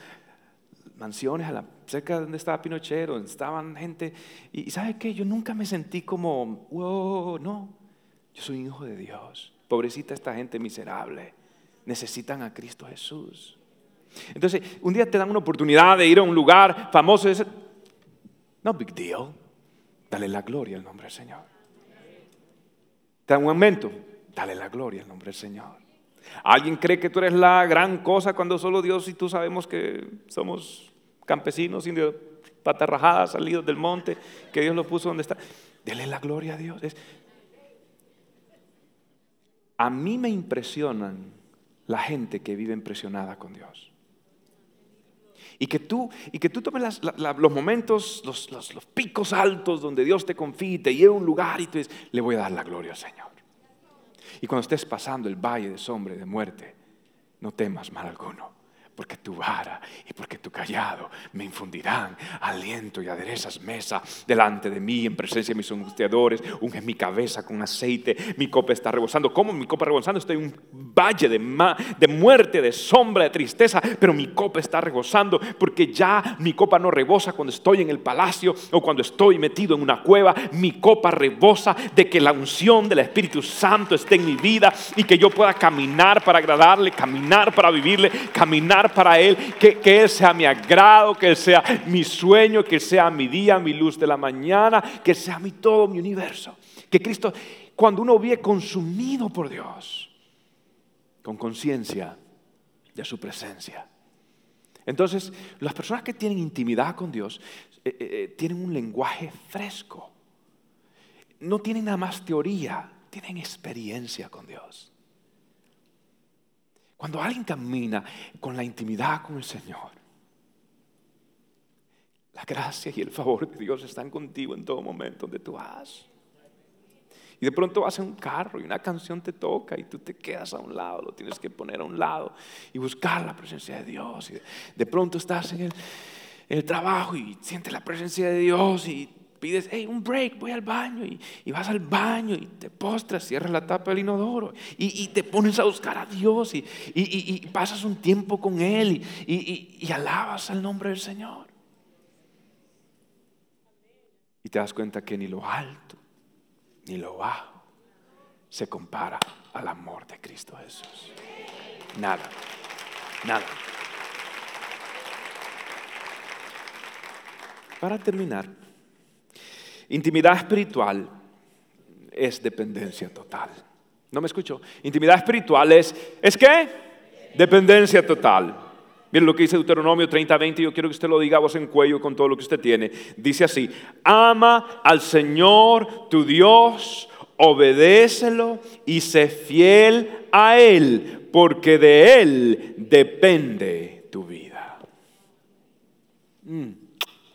mansiones a la, cerca de donde estaba Pinochet, donde estaban gente. Y, ¿sabe qué? Yo nunca me sentí como, wow, no. Yo soy un hijo de Dios. Pobrecita esta gente miserable. Necesitan a Cristo Jesús. Entonces, un día te dan una oportunidad de ir a un lugar famoso y no big deal. Dale la gloria al nombre del Señor. Te dan un aumento. Dale la gloria al nombre del Señor. ¿Alguien cree que tú eres la gran cosa cuando solo Dios y tú sabemos que somos campesinos, indios, patarrajadas, salidos del monte, que Dios lo puso donde está? Dele la gloria a Dios. A mí me impresionan la gente que vive impresionada con Dios. Y que tú, y que tú tomes los momentos, los, los, picos altos donde Dios te confía y te lleva a un lugar y tú dices, le voy a dar la gloria al Señor. Y cuando estés pasando el valle de sombra y de muerte, no temas mal alguno porque tu vara y porque tu callado me infundirán aliento y aderezas mesa delante de mí en presencia de mis angustiadores, unge mi cabeza con aceite, mi copa está rebosando. ¿Cómo mi copa rebosando? Estoy en un valle de, de muerte, de sombra, de tristeza, pero mi copa está rebosando porque ya mi copa no rebosa cuando estoy en el palacio o cuando estoy metido en una cueva, mi copa rebosa de que la unción del Espíritu Santo esté en mi vida y que yo pueda caminar para agradarle, caminar para vivirle, caminar para Él, que, Él sea mi agrado, que Él sea mi sueño, que sea mi día, mi luz de la mañana, que sea mi todo, mi universo. Que Cristo, cuando uno vive consumido por Dios, con conciencia de su presencia. Entonces, las personas que tienen intimidad con Dios eh, eh, eh, tienen un lenguaje fresco. No tienen nada más teoría, tienen experiencia con Dios. Cuando alguien camina con la intimidad con el Señor, la gracia y el favor de Dios están contigo en todo momento donde tú vas. Y de pronto vas en un carro y una canción te toca y tú te quedas a un lado, lo tienes que poner a un lado y buscar la presencia de Dios. Y de, pronto estás en el, en el trabajo y sientes la presencia de Dios y pides, hey, un break, voy al baño y, vas al baño y te postras, cierras la tapa del inodoro y, te pones a buscar a Dios y, pasas un tiempo con Él y, alabas al nombre del Señor. Y te das cuenta que ni lo alto ni lo bajo se compara al amor de Cristo Jesús. Nada, nada. Para terminar, Intimidad espiritual es dependencia total. ¿No me escucho? Intimidad espiritual es, ¿es qué? Dependencia total. Miren lo que dice Deuteronomio 30, 20, yo quiero que usted lo diga a voz en cuello con todo lo que usted tiene. Dice así, ama al Señor tu Dios, obedécelo y sé fiel a Él, porque de Él depende tu vida. Mm.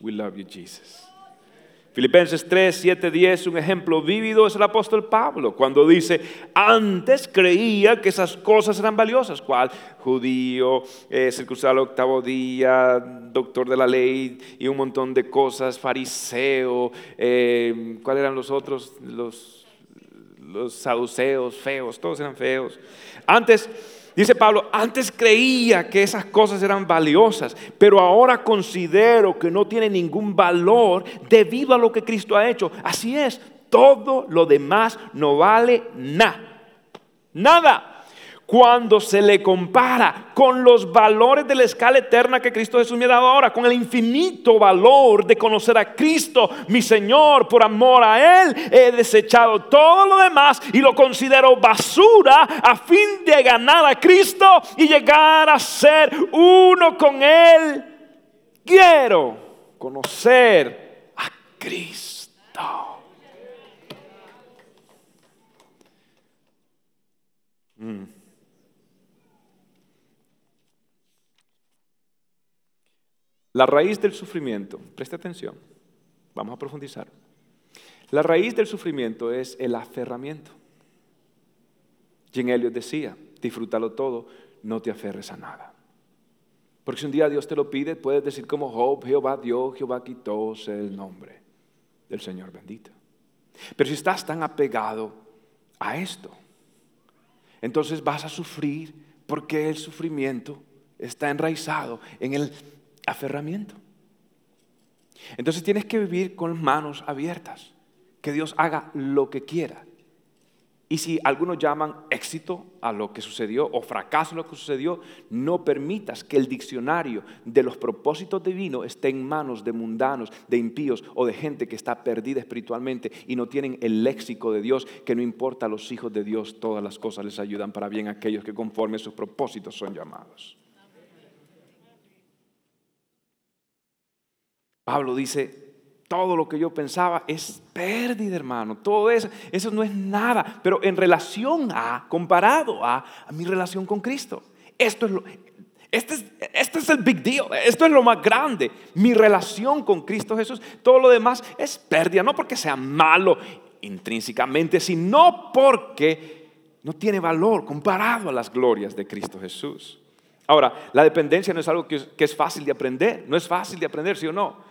We love you, Jesus. Filipenses 3, 7, 10, un ejemplo vívido es el apóstol Pablo cuando dice, antes creía que esas cosas eran valiosas, ¿cuál? Judío, eh, circuncidado al octavo día, doctor de la ley y un montón de cosas, fariseo, eh, ¿cuáles eran los otros? Los, los saduceos, feos, todos eran feos. Antes Dice Pablo, antes creía que esas cosas eran valiosas, pero ahora considero que no tienen ningún valor debido a lo que Cristo ha hecho. Así es, todo lo demás no vale nada. Nada cuando se le compara con los valores de la escala eterna que Cristo Jesús me ha dado ahora, con el infinito valor de conocer a Cristo, mi Señor, por amor a Él, he desechado todo lo demás y lo considero basura a fin de ganar a Cristo y llegar a ser uno con Él. Quiero conocer a Cristo. La raíz del sufrimiento, preste atención, vamos a profundizar. La raíz del sufrimiento es el aferramiento. Jim Elliot decía, disfrútalo todo, no te aferres a nada. Porque si un día Dios te lo pide, puedes decir como Job, Jehová dio, Jehová quitó, sea el nombre del Señor bendito. Pero si estás tan apegado a esto, entonces vas a sufrir porque el sufrimiento está enraizado en el aferramiento. Entonces tienes que vivir con manos abiertas, que Dios haga lo que quiera. Y si algunos llaman éxito a lo que sucedió o fracaso a lo que sucedió, no permitas que el diccionario de los propósitos divinos esté en manos de mundanos, de impíos o de gente que está perdida espiritualmente y no tienen el léxico de Dios, que no importa a los hijos de Dios, todas las cosas les ayudan para bien a aquellos que conforme a sus propósitos son llamados. Pablo dice, todo lo que yo pensaba es pérdida, hermano. Todo eso, eso no es nada. Pero en relación a, comparado a, a mi relación con Cristo. Esto es lo, este es, este es el big deal. Esto es lo más grande. Mi relación con Cristo Jesús. Todo lo demás es pérdida. No porque sea malo intrínsecamente, sino porque no tiene valor comparado a las glorias de Cristo Jesús. Ahora, la dependencia no es algo que que es fácil de aprender. No es fácil de aprender, ¿sí o no?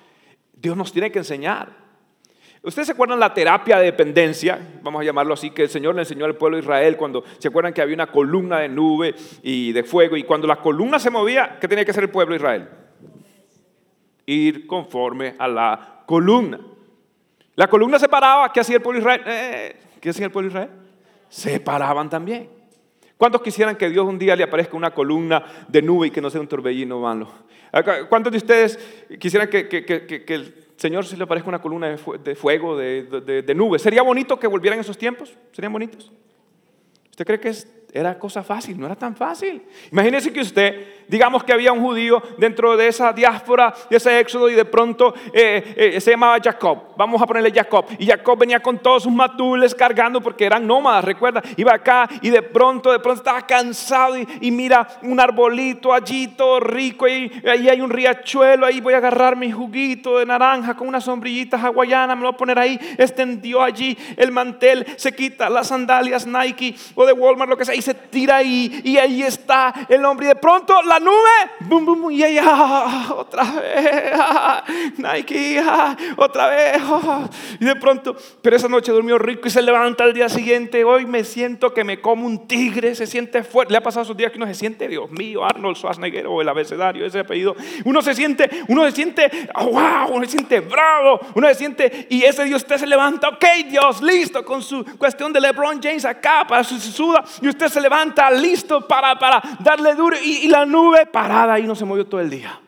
Dios nos tiene que enseñar. ¿Ustedes se acuerdan la terapia de dependencia? Vamos a llamarlo así, que el Señor le enseñó al pueblo de Israel cuando se acuerdan que había una columna de nube y de fuego y cuando la columna se movía, ¿qué tenía que hacer el pueblo de Israel? Ir conforme a la columna. La columna se paraba, ¿qué hacía el pueblo de Israel? Eh, ¿Qué hacía el pueblo de Israel? Se paraban también. ¿Cuántos quisieran que Dios un día le aparezca una columna de nube y que no sea un torbellino malo? ¿Cuántos de ustedes quisieran que, el Señor se le aparezca una columna de fuego, de, nube? ¿Sería bonito que volvieran esos tiempos? ¿Serían bonitos? ¿Usted cree que era cosa fácil? No era tan fácil. Imagínese que usted digamos que había un judío dentro de esa diáspora, de ese éxodo, y de pronto eh, eh, se llamaba Jacob. Vamos a ponerle Jacob. Y Jacob venía con todos sus matules cargando porque eran nómadas, recuerda. Iba acá y de pronto, de pronto estaba cansado y, mira un arbolito allí todo rico y ahí hay un riachuelo, ahí voy a agarrar mi juguito de naranja con una sombrillita hawaiana, me lo voy a poner ahí. Extendió allí el mantel, se quita las sandalias Nike o de Walmart, lo que sea, y se tira ahí. Y ahí está el hombre. Y de pronto la nube, bum, bum, y ella, otra vez, Nike, otra vez. Y de pronto, pero esa noche durmió rico y se levanta al día siguiente. Hoy me siento que me como un tigre, se siente fuerte. Le ha pasado esos días que uno se siente, Dios mío, Arnold Schwarzenegger o el abecedario, ese apellido. Uno se siente, uno se siente, wow, uno se siente bravo, uno se siente, y ese día usted se levanta, ok, Dios, listo, con su cuestión de LeBron James acá para su suda, y usted se levanta listo para, para darle duro, y la nube parada y no se movió todo el día.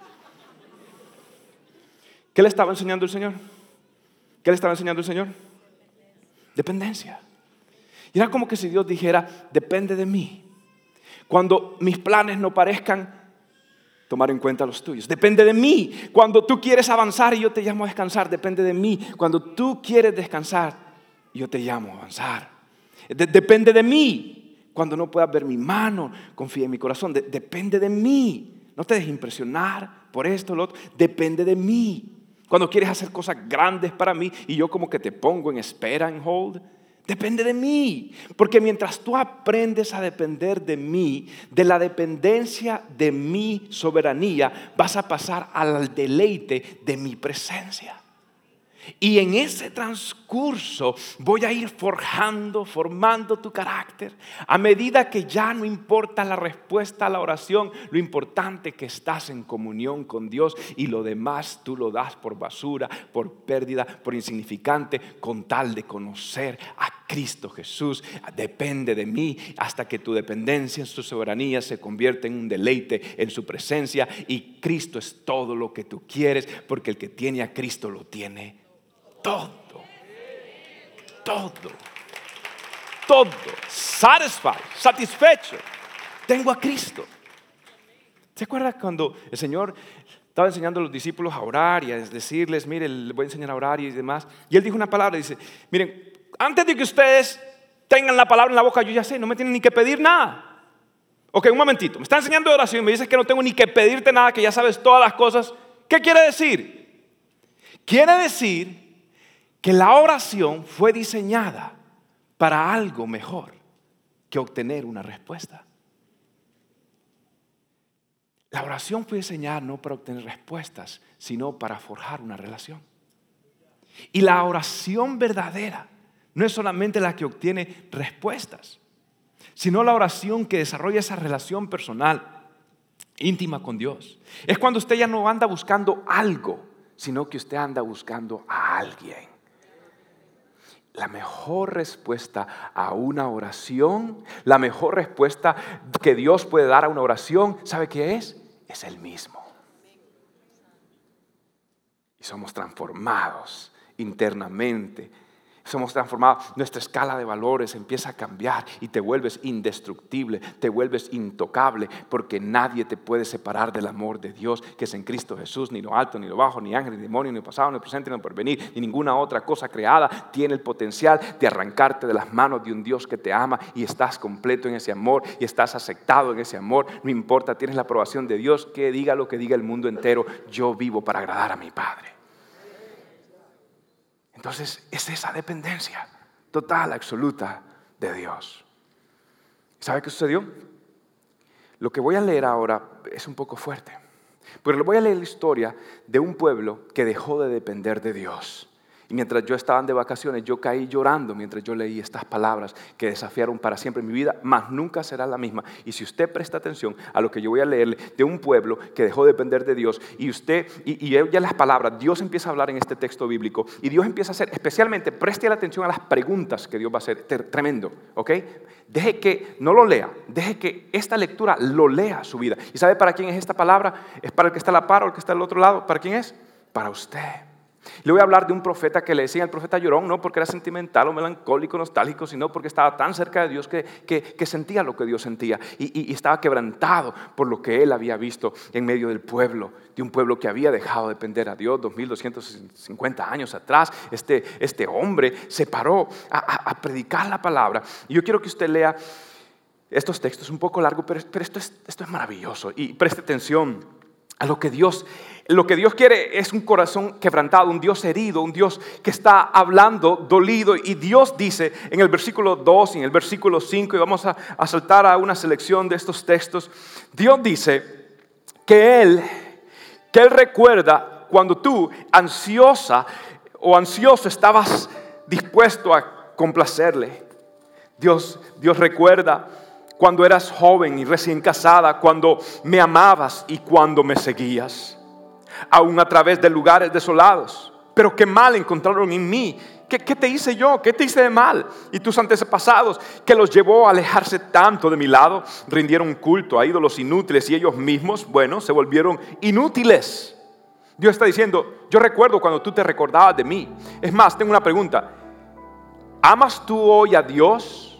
¿Qué le estaba enseñando el Señor? ¿Qué le estaba enseñando el Señor? Dependencia. Era como que si Dios dijera, depende de mí. Cuando mis planes no parezcan tomar en cuenta los tuyos. Depende de mí. Cuando tú quieres avanzar y yo te llamo a descansar, depende de mí. Cuando tú quieres descansar, yo te llamo a avanzar. depende de mí. Cuando no puedas ver mi mano, confía en mi corazón. depende de mí. No te dejes impresionar por esto lo otro. Depende de mí. Cuando quieres hacer cosas grandes para mí y yo como que te pongo en espera, en hold, depende de mí. Porque mientras tú aprendes a depender de mí, de la dependencia de mi soberanía, vas a pasar al deleite de mi presencia. Y en ese transcurso voy a ir forjando, formando tu carácter. A medida que ya no importa la respuesta a la oración, lo importante es que estás en comunión con Dios y lo demás tú lo das por basura, por pérdida, por insignificante, con tal de conocer a Cristo Jesús. Depende de mí hasta que tu dependencia en su soberanía se convierte en un deleite en su presencia y Cristo es todo lo que tú quieres porque el que tiene a Cristo lo tiene todo. Todo. Todo. Satisfied, satisfecho. Tengo a Cristo. ¿Se acuerda cuando el Señor estaba enseñando a los discípulos a orar y a decirles, mire, les voy a enseñar a orar y demás? Y Él dijo una palabra, dice, miren, antes de que ustedes tengan la palabra en la boca, yo ya sé, no me tienen ni que pedir nada. Ok, un momentito, me está enseñando oración y me dices que no tengo ni que pedirte nada, que ya sabes todas las cosas ¿Qué quiere decir? Quiere decir que la oración fue diseñada para algo mejor que obtener una respuesta. La oración fue diseñada no para obtener respuestas, sino para forjar una relación. Y la oración verdadera no es solamente la que obtiene respuestas, sino la oración que desarrolla esa relación personal íntima con Dios. Es cuando usted ya no anda buscando algo, sino que usted anda buscando a alguien. La mejor respuesta a una oración, la mejor respuesta que Dios puede dar a una oración, ¿sabe qué es? Es el mismo. Y somos transformados internamente. Somos transformados, nuestra escala de valores empieza a cambiar y te vuelves indestructible, te vuelves intocable, porque nadie te puede separar del amor de Dios que es en Cristo Jesús, ni lo alto, ni lo bajo, ni ángel, ni demonio, ni pasado, ni presente, ni por venir, ni ninguna otra cosa creada tiene el potencial de arrancarte de las manos de un Dios que te ama y estás completo en ese amor y estás aceptado en ese amor. No importa, tienes la aprobación de Dios, que diga lo que diga el mundo entero, yo vivo para agradar a mi Padre. Entonces es esa dependencia total, absoluta de Dios. ¿Sabe qué sucedió? Lo que voy a leer ahora es un poco fuerte, pero le voy a leer la historia de un pueblo que dejó de depender de Dios. Y mientras yo estaba de vacaciones, yo caí llorando mientras yo leí estas palabras que desafiaron para siempre mi vida, mas nunca será la misma. Y si usted presta atención a lo que yo voy a leerle de un pueblo que dejó de depender de Dios, y usted, y, y ya las palabras, Dios empieza a hablar en este texto bíblico, y Dios empieza a hacer, especialmente, preste la atención a las preguntas que Dios va a hacer, tremendo, ¿ok? Deje que, no lo lea, deje que esta lectura lo lea su vida. ¿Y sabe para quién es esta palabra? ¿Es para el que está a la par o el que está al otro lado? ¿Para quién es? Para usted. Le voy a hablar de un profeta que le decían el profeta llorón, no porque era sentimental o melancólico, nostálgico, sino porque estaba tan cerca de Dios que, que, sentía lo que Dios sentía y, estaba quebrantado por lo que él había visto en medio del pueblo, de un pueblo que había dejado de depender a Dios 2250 años atrás. Este, este hombre se paró a, predicar la palabra. Y yo quiero que usted lea estos textos un poco largos, pero, pero esto, es, esto es maravilloso y preste atención a lo que Dios lo que Dios quiere es un corazón quebrantado, un Dios herido, un Dios que está hablando dolido. Y Dios dice en el versículo 2 y en el versículo 5, y vamos a, a saltar a una selección de estos textos, Dios dice que Él, que Él recuerda cuando tú, ansiosa o ansioso, estabas dispuesto a complacerle. Dios, Dios recuerda cuando eras joven y recién casada, cuando me amabas y cuando me seguías aún a través de lugares desolados. Pero qué mal encontraron en mí. ¿Qué, te hice yo? ¿Qué te hice de mal? Y tus antepasados, que los llevó a alejarse tanto de mi lado, rindieron culto a ídolos inútiles y ellos mismos, bueno, se volvieron inútiles. Dios está diciendo, yo recuerdo cuando tú te recordabas de mí. Es más, tengo una pregunta. ¿Amas tú hoy a Dios?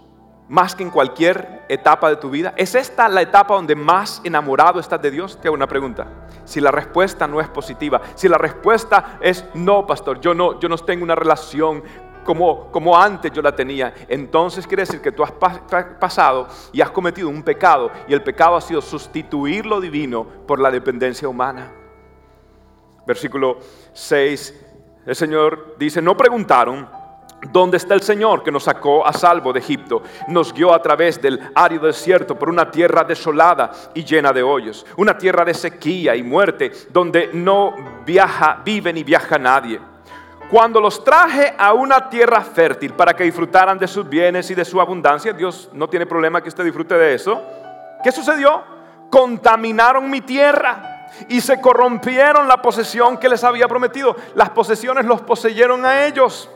Más que en cualquier etapa de tu vida? ¿Es esta la etapa donde más enamorado estás de Dios? Te hago una pregunta. Si la respuesta no es positiva, si la respuesta es no, pastor, yo no, yo no tengo una relación como, como antes yo la tenía, entonces quiere decir que tú has pasado y has cometido un pecado y el pecado ha sido sustituir lo divino por la dependencia humana. Versículo 6, el Señor dice, no preguntaron ¿Dónde está el Señor que nos sacó a salvo de Egipto? Nos guió a través del árido desierto por una tierra desolada y llena de hoyos, una tierra de sequía y muerte, donde no viaja, vive ni viaja nadie. Cuando los traje a una tierra fértil para que disfrutaran de sus bienes y de su abundancia, Dios no tiene problema que usted disfrute de eso. ¿Qué sucedió? Contaminaron mi tierra y se corrompieron la posesión que les había prometido. Las posesiones los poseyeron a ellos.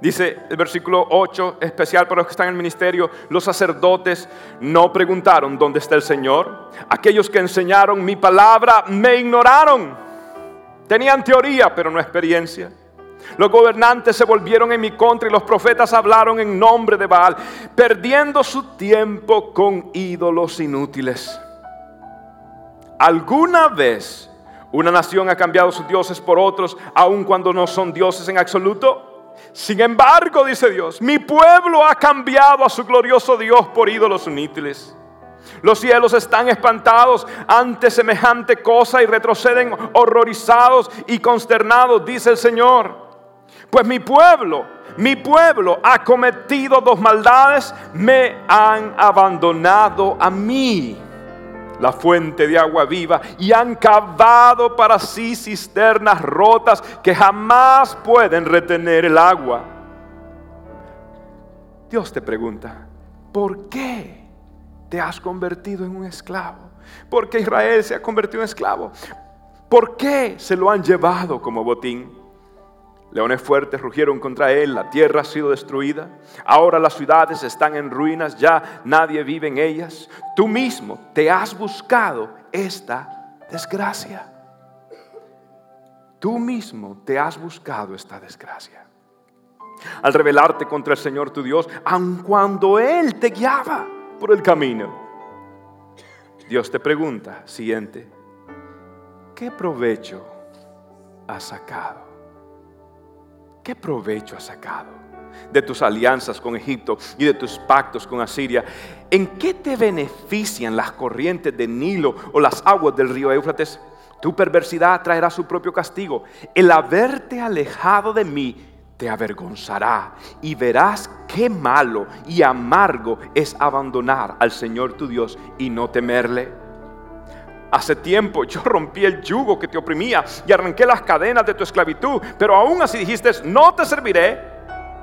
Dice el versículo 8, especial para los que están en el ministerio, los sacerdotes no preguntaron dónde está el Señor. Aquellos que enseñaron mi palabra me ignoraron. Tenían teoría, pero no experiencia. Los gobernantes se volvieron en mi contra y los profetas hablaron en nombre de Baal, perdiendo su tiempo con ídolos inútiles. ¿Alguna vez una nación ha cambiado sus dioses por otros, aun cuando no son dioses en absoluto. Sin embargo, dice Dios, mi pueblo ha cambiado a su glorioso Dios por ídolos inútiles. Los cielos están espantados ante semejante cosa y retroceden horrorizados y consternados, dice el Señor. Pues mi pueblo, mi pueblo ha cometido dos maldades, me han abandonado a mí, la fuente de agua viva, y han cavado para sí cisternas rotas que jamás pueden retener el agua. Dios te pregunta, ¿por qué? te has convertido en un esclavo. Porque Israel se ha convertido en esclavo. ¿Por qué se lo han llevado como botín? Leones fuertes rugieron contra él, la tierra ha sido destruida, ahora las ciudades están en ruinas, ya nadie vive en ellas. Tú mismo te has buscado esta desgracia. Tú mismo te has buscado esta desgracia. Al rebelarte contra el Señor tu Dios, aun cuando Él te guiaba por el camino. Dios te pregunta, siguiente, ¿qué provecho has sacado? ¿Qué provecho has sacado de tus alianzas con Egipto y de tus pactos con Asiria? ¿En qué te benefician las corrientes de Nilo o las aguas del río Éufrates? Tu perversidad traerá su propio castigo. El haberte alejado de mí te avergonzará y verás qué malo y amargo es abandonar al Señor tu Dios y no temerle. Hace tiempo yo rompí el yugo que te oprimía y arranqué las cadenas de tu esclavitud, pero aún así dijiste, no te serviré.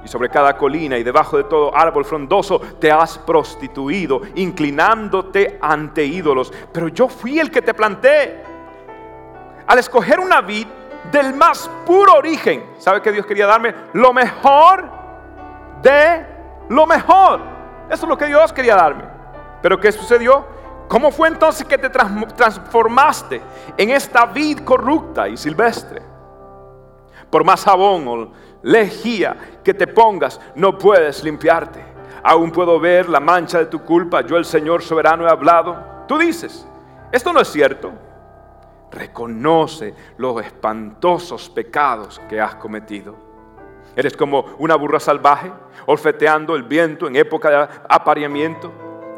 Y sobre cada colina y debajo de todo árbol frondoso te has prostituido, inclinándote ante ídolos. Pero yo fui el que te planté. Al escoger una vid, del más puro origen. ¿Sabe que Dios quería darme? Lo mejor de lo mejor. Eso es lo que Dios quería darme. Pero ¿qué sucedió? ¿Cómo fue entonces que te transformaste en esta vid corrupta y silvestre? Por más jabón o lejía que te pongas, no puedes limpiarte. Aún puedo ver la mancha de tu culpa. Yo el Señor soberano he hablado. Tú dices, esto no es cierto reconoce los espantosos pecados que has cometido. Eres como una burra salvaje, olfeteando el viento en época de apareamiento.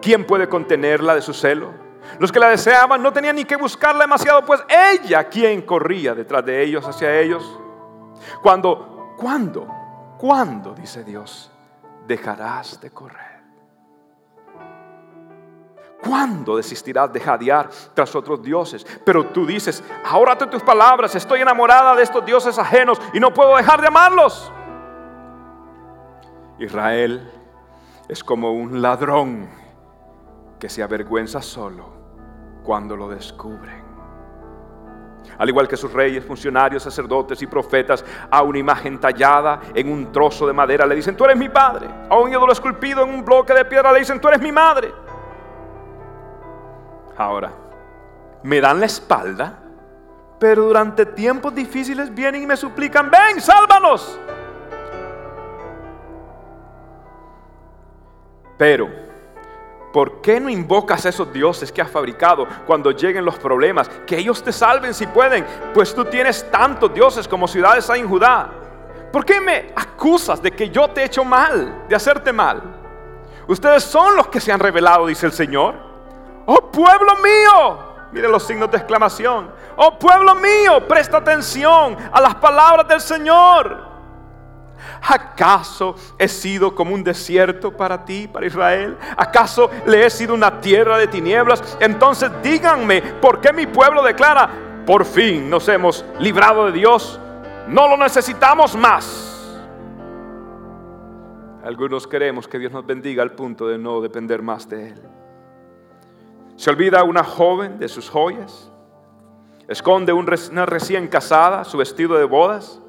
¿Quién puede contenerla de su celo? Los que la deseaban no tenían ni que buscarla demasiado, pues ella quien corría detrás de ellos hacia ellos. Cuando, ¿cuándo? ¿Cuándo? dice Dios, dejarás de correr. ¿Cuándo desistirás de jadear tras otros dioses? Pero tú dices, ahora tus palabras, estoy enamorada de estos dioses ajenos y no puedo dejar de amarlos. Israel es como un ladrón que se avergüenza solo cuando lo descubren. Al igual que sus reyes, funcionarios, sacerdotes y profetas, a una imagen tallada en un trozo de madera le dicen, tú eres mi padre. A un ídolo esculpido en un bloque de piedra le dicen, tú eres mi madre. Ahora, me dan la espalda, pero durante tiempos difíciles vienen y me suplican, ven, sálvanos. Pero, ¿por qué no invocas a esos dioses que has fabricado cuando lleguen los problemas? Que ellos te salven si pueden, pues tú tienes tantos dioses como ciudades hay en Judá. ¿Por qué me acusas de que yo te he hecho mal, de hacerte mal? Ustedes son los que se han revelado, dice el Señor. Oh pueblo mío, mire los signos de exclamación. Oh pueblo mío, presta atención a las palabras del Señor. ¿Acaso he sido como un desierto para ti, para Israel? ¿Acaso le he sido una tierra de tinieblas? Entonces díganme, ¿por qué mi pueblo declara, por fin nos hemos librado de Dios? No lo necesitamos más. Algunos queremos que Dios nos bendiga al punto de no depender más de Él. Se olvida una joven de sus joyas. Esconde una recién casada su vestido de bodas.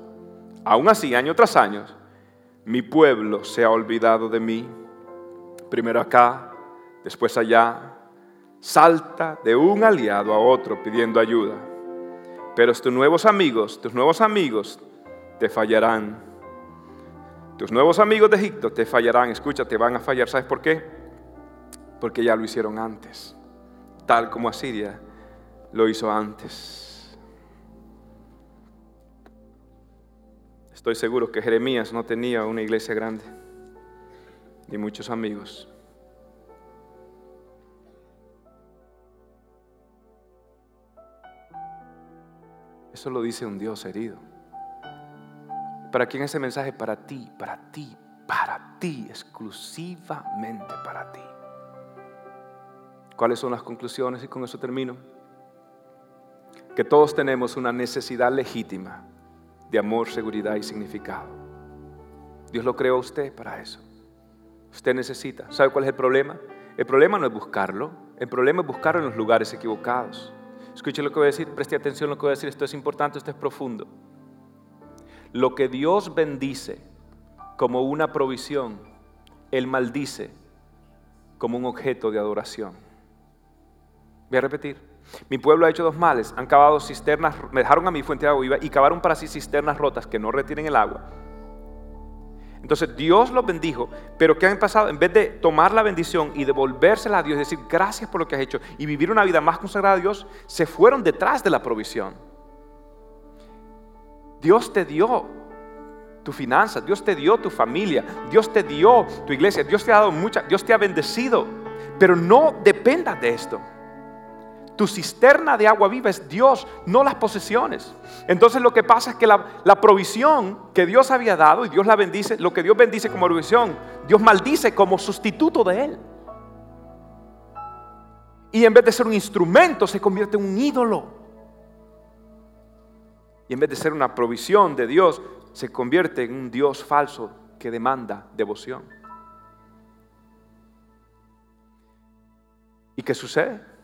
Aún así, año tras año, mi pueblo se ha olvidado de mí. Primero acá, después allá. Salta de un aliado a otro pidiendo ayuda. Pero tus nuevos amigos, tus nuevos amigos te fallarán. Tus nuevos amigos de Egipto te fallarán. Escucha, te van a fallar. ¿Sabes por qué? Porque ya lo hicieron antes tal como Asiria lo hizo antes. Estoy seguro que Jeremías no tenía una iglesia grande, ni muchos amigos. Eso lo dice un Dios herido. ¿Para quién ese mensaje? Para ti, para ti, para ti, exclusivamente para ti. ¿Cuáles son las conclusiones? Y con eso termino. Que todos tenemos una necesidad legítima de amor, seguridad y significado. Dios lo creó a usted para eso. Usted necesita. ¿Sabe cuál es el problema? El problema no es buscarlo, el problema es buscarlo en los lugares equivocados. Escuche lo que voy a decir, preste atención a lo que voy a decir, esto es importante, esto es profundo. Lo que Dios bendice como una provisión, Él maldice como un objeto de adoración. Voy a repetir. Mi pueblo ha hecho dos males. Han cavado cisternas, me dejaron a mi fuente de agua viva y cavaron para sí cisternas rotas que no retienen el agua entonces Dios los bendijo, pero ¿qué han pasado? En vez de tomar la bendición y devolvérsela a Dios, decir gracias por lo que has hecho y vivir una vida más consagrada a Dios, se fueron detrás de la provisión. Dios te dio tu finanzas, Dios te dio tu familia, Dios te dio tu iglesia, Dios te ha dado mucha, Dios te ha bendecido, pero no dependas de esto. Tu cisterna de agua viva es Dios, no las posesiones. Entonces lo que pasa es que la, provisión que Dios había dado y Dios la bendice, lo que Dios bendice como provisión, Dios maldice como sustituto de Él. Y en vez de ser un instrumento, se convierte en un ídolo. Y en vez de ser una provisión de Dios, se convierte en un Dios falso que demanda devoción. ¿Y qué sucede?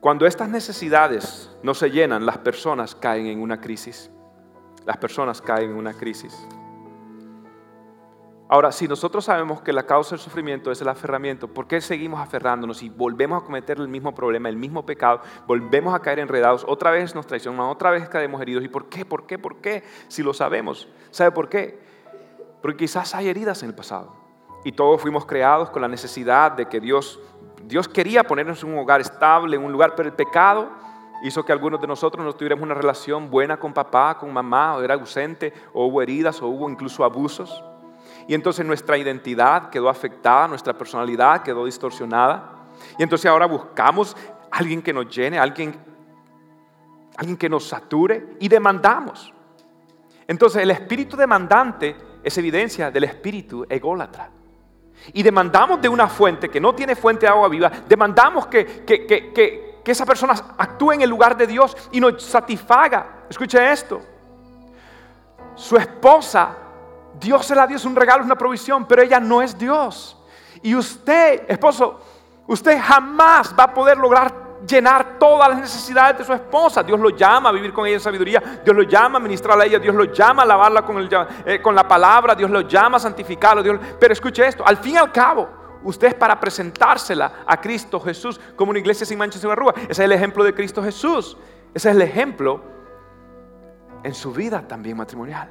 Cuando estas necesidades no se llenan, las personas caen en una crisis. Las personas caen en una crisis. Ahora, si nosotros sabemos que la causa del sufrimiento es el aferramiento, ¿por qué seguimos aferrándonos y volvemos a cometer el mismo problema, el mismo pecado? Volvemos a caer enredados, otra vez nos traicionan, otra vez caemos heridos. ¿Y por qué? ¿Por qué? ¿Por qué? Si lo sabemos. ¿Sabe por qué? Porque quizás hay heridas en el pasado. Y todos fuimos creados con la necesidad de que Dios Dios quería ponernos en un hogar estable, en un lugar, pero el pecado hizo que algunos de nosotros no tuviéramos una relación buena con papá, con mamá, o era ausente, o hubo heridas, o hubo incluso abusos. Y entonces nuestra identidad quedó afectada, nuestra personalidad quedó distorsionada. Y entonces ahora buscamos alguien que nos llene, alguien, alguien que nos sature y demandamos. Entonces el espíritu demandante es evidencia del espíritu ególatra y demandamos de una fuente que no tiene fuente de agua viva, demandamos que, que, esa persona actúe en el lugar de Dios y nos satisfaga. Escuche esto. Su esposa, Dios se la dio, es un regalo, es una provisión, pero ella no es Dios. Y usted, esposo, usted jamás va a poder lograr llenar todas las necesidades de su esposa. Dios lo llama a vivir con ella en sabiduría. Dios lo llama a ministrarla a ella. Dios lo llama a lavarla eh, con la palabra. Dios lo llama a santificarlo. Dios, pero escuche esto, al fin y al cabo, usted es para presentársela a Cristo Jesús como una iglesia sin manchas y arrugas. Ese es el ejemplo de Cristo Jesús. Ese es el ejemplo en su vida también matrimonial.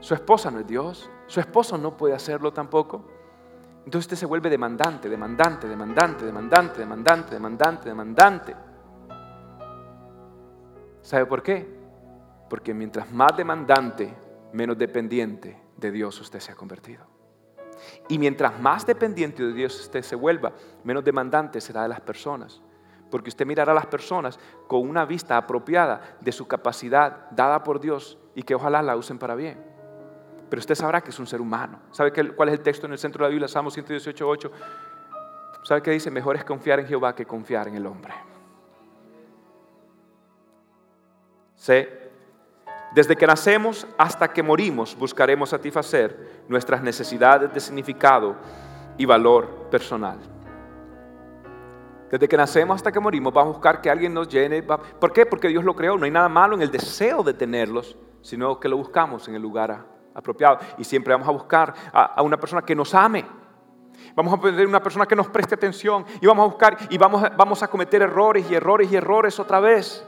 Su esposa no es Dios. Su esposo no puede hacerlo tampoco. Entonces usted se vuelve demandante, demandante, demandante, demandante, demandante, demandante, demandante. ¿Sabe por qué? Porque mientras más demandante, menos dependiente de Dios usted se ha convertido. Y mientras más dependiente de Dios usted se vuelva, menos demandante será de las personas. Porque usted mirará a las personas con una vista apropiada de su capacidad dada por Dios y que ojalá la usen para bien. Pero usted sabrá que es un ser humano. ¿Sabe cuál es el texto en el centro de la Biblia? Salmo 118, ¿Sabe qué dice? Mejor es confiar en Jehová que confiar en el hombre. Sé, desde que nacemos hasta que morimos buscaremos satisfacer nuestras necesidades de significado y valor personal. Desde que nacemos hasta que morimos vamos a buscar que alguien nos llene. ¿Por qué? Porque Dios lo creó. No hay nada malo en el deseo de tenerlos, sino que lo buscamos en el lugar apropiado. Y siempre vamos a buscar a, una persona que nos ame. Vamos a pedir una persona que nos preste atención y vamos a buscar y vamos, vamos a cometer errores y errores y errores otra vez.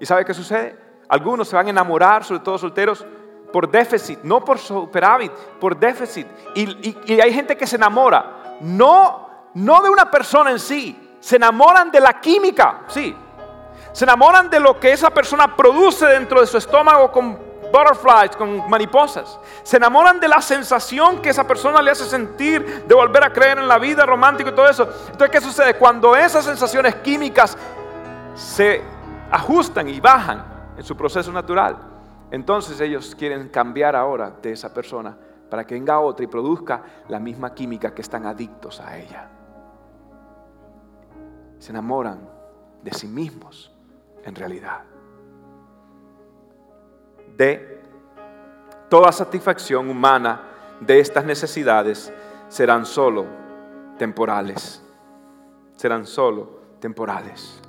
¿Y sabe qué sucede? Algunos se van a enamorar, sobre todo solteros, por déficit, no por superávit, por déficit. Y, y, hay gente que se enamora, no, no de una persona en sí, se enamoran de la química, sí. Se enamoran de lo que esa persona produce dentro de su estómago butterflies, con mariposas. Se enamoran de la sensación que esa persona le hace sentir de volver a creer en la vida romántica y todo eso. Entonces, ¿qué sucede? Cuando esas sensaciones químicas se ajustan y bajan en su proceso natural, entonces ellos quieren cambiar ahora de esa persona para que venga otra y produzca la misma química que están adictos a ella. Se enamoran de sí mismos en realidad. De toda satisfacción humana de estas necesidades serán solo temporales. Serán solo temporales.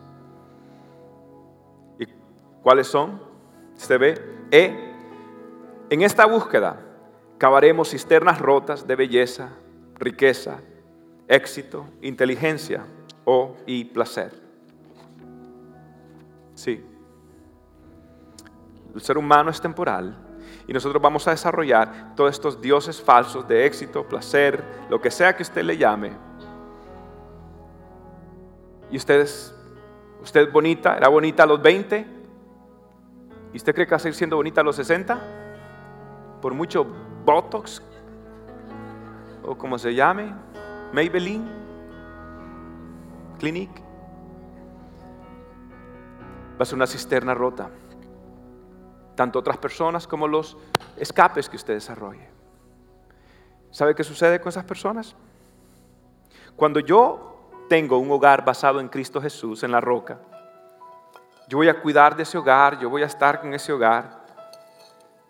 ¿Y cuáles son? Se ve, e, en esta búsqueda cavaremos cisternas rotas de belleza, riqueza, éxito, inteligencia o y placer. Sí. El ser humano es temporal y nosotros vamos a desarrollar todos estos dioses falsos de éxito, placer, lo que sea que usted le llame. Y usted es bonita, era bonita a los 20, ¿y usted cree que va a seguir siendo bonita a los 60? Por mucho Botox, o como se llame, Maybelline, Clinique. Va a ser una cisterna rota tanto otras personas como los escapes que usted desarrolle. ¿Sabe qué sucede con esas personas? Cuando yo tengo un hogar basado en Cristo Jesús, en la roca, yo voy a cuidar de ese hogar, yo voy a estar con ese hogar,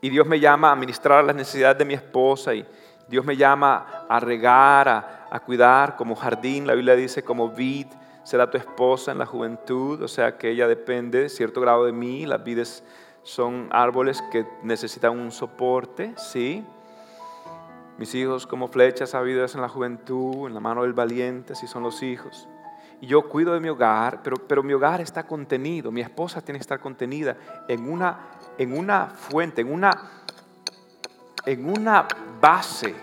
y Dios me llama a ministrar las necesidades de mi esposa, y Dios me llama a regar, a, cuidar como jardín, la Biblia dice como vid, será tu esposa en la juventud, o sea que ella depende de cierto grado de mí, las vides son árboles que necesitan un soporte, ¿sí? Mis hijos como flechas habidas en la juventud, en la mano del valiente, si son los hijos. Y yo cuido de mi hogar, pero, pero mi hogar está contenido, mi esposa tiene que estar contenida en una, en una fuente, en una, en una base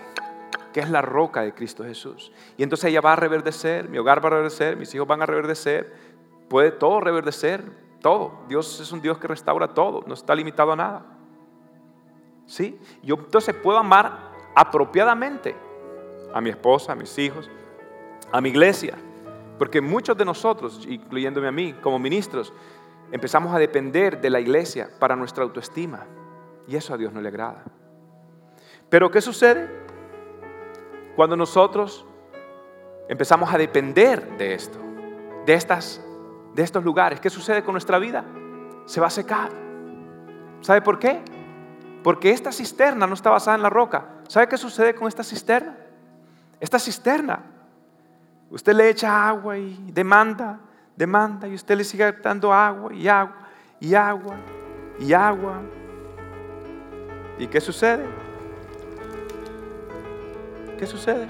que es la roca de Cristo Jesús. Y entonces ella va a reverdecer, mi hogar va a reverdecer, mis hijos van a reverdecer, puede todo reverdecer, todo. Dios es un Dios que restaura todo, no está limitado a nada. ¿Sí? Yo entonces puedo amar apropiadamente a mi esposa, a mis hijos, a mi iglesia. Porque muchos de nosotros, incluyéndome a mí, como ministros, empezamos a depender de la iglesia para nuestra autoestima. Y eso a Dios no le agrada. Pero ¿qué sucede? Cuando nosotros empezamos a depender de esto, de estas de estos lugares, ¿qué sucede con nuestra vida? Se va a secar. ¿Sabe por qué? Porque esta cisterna no está basada en la roca. ¿Sabe qué sucede con esta cisterna? Esta cisterna, usted le echa agua y demanda, demanda, y usted le sigue dando agua y agua y agua y agua. ¿Y qué sucede? ¿Qué sucede?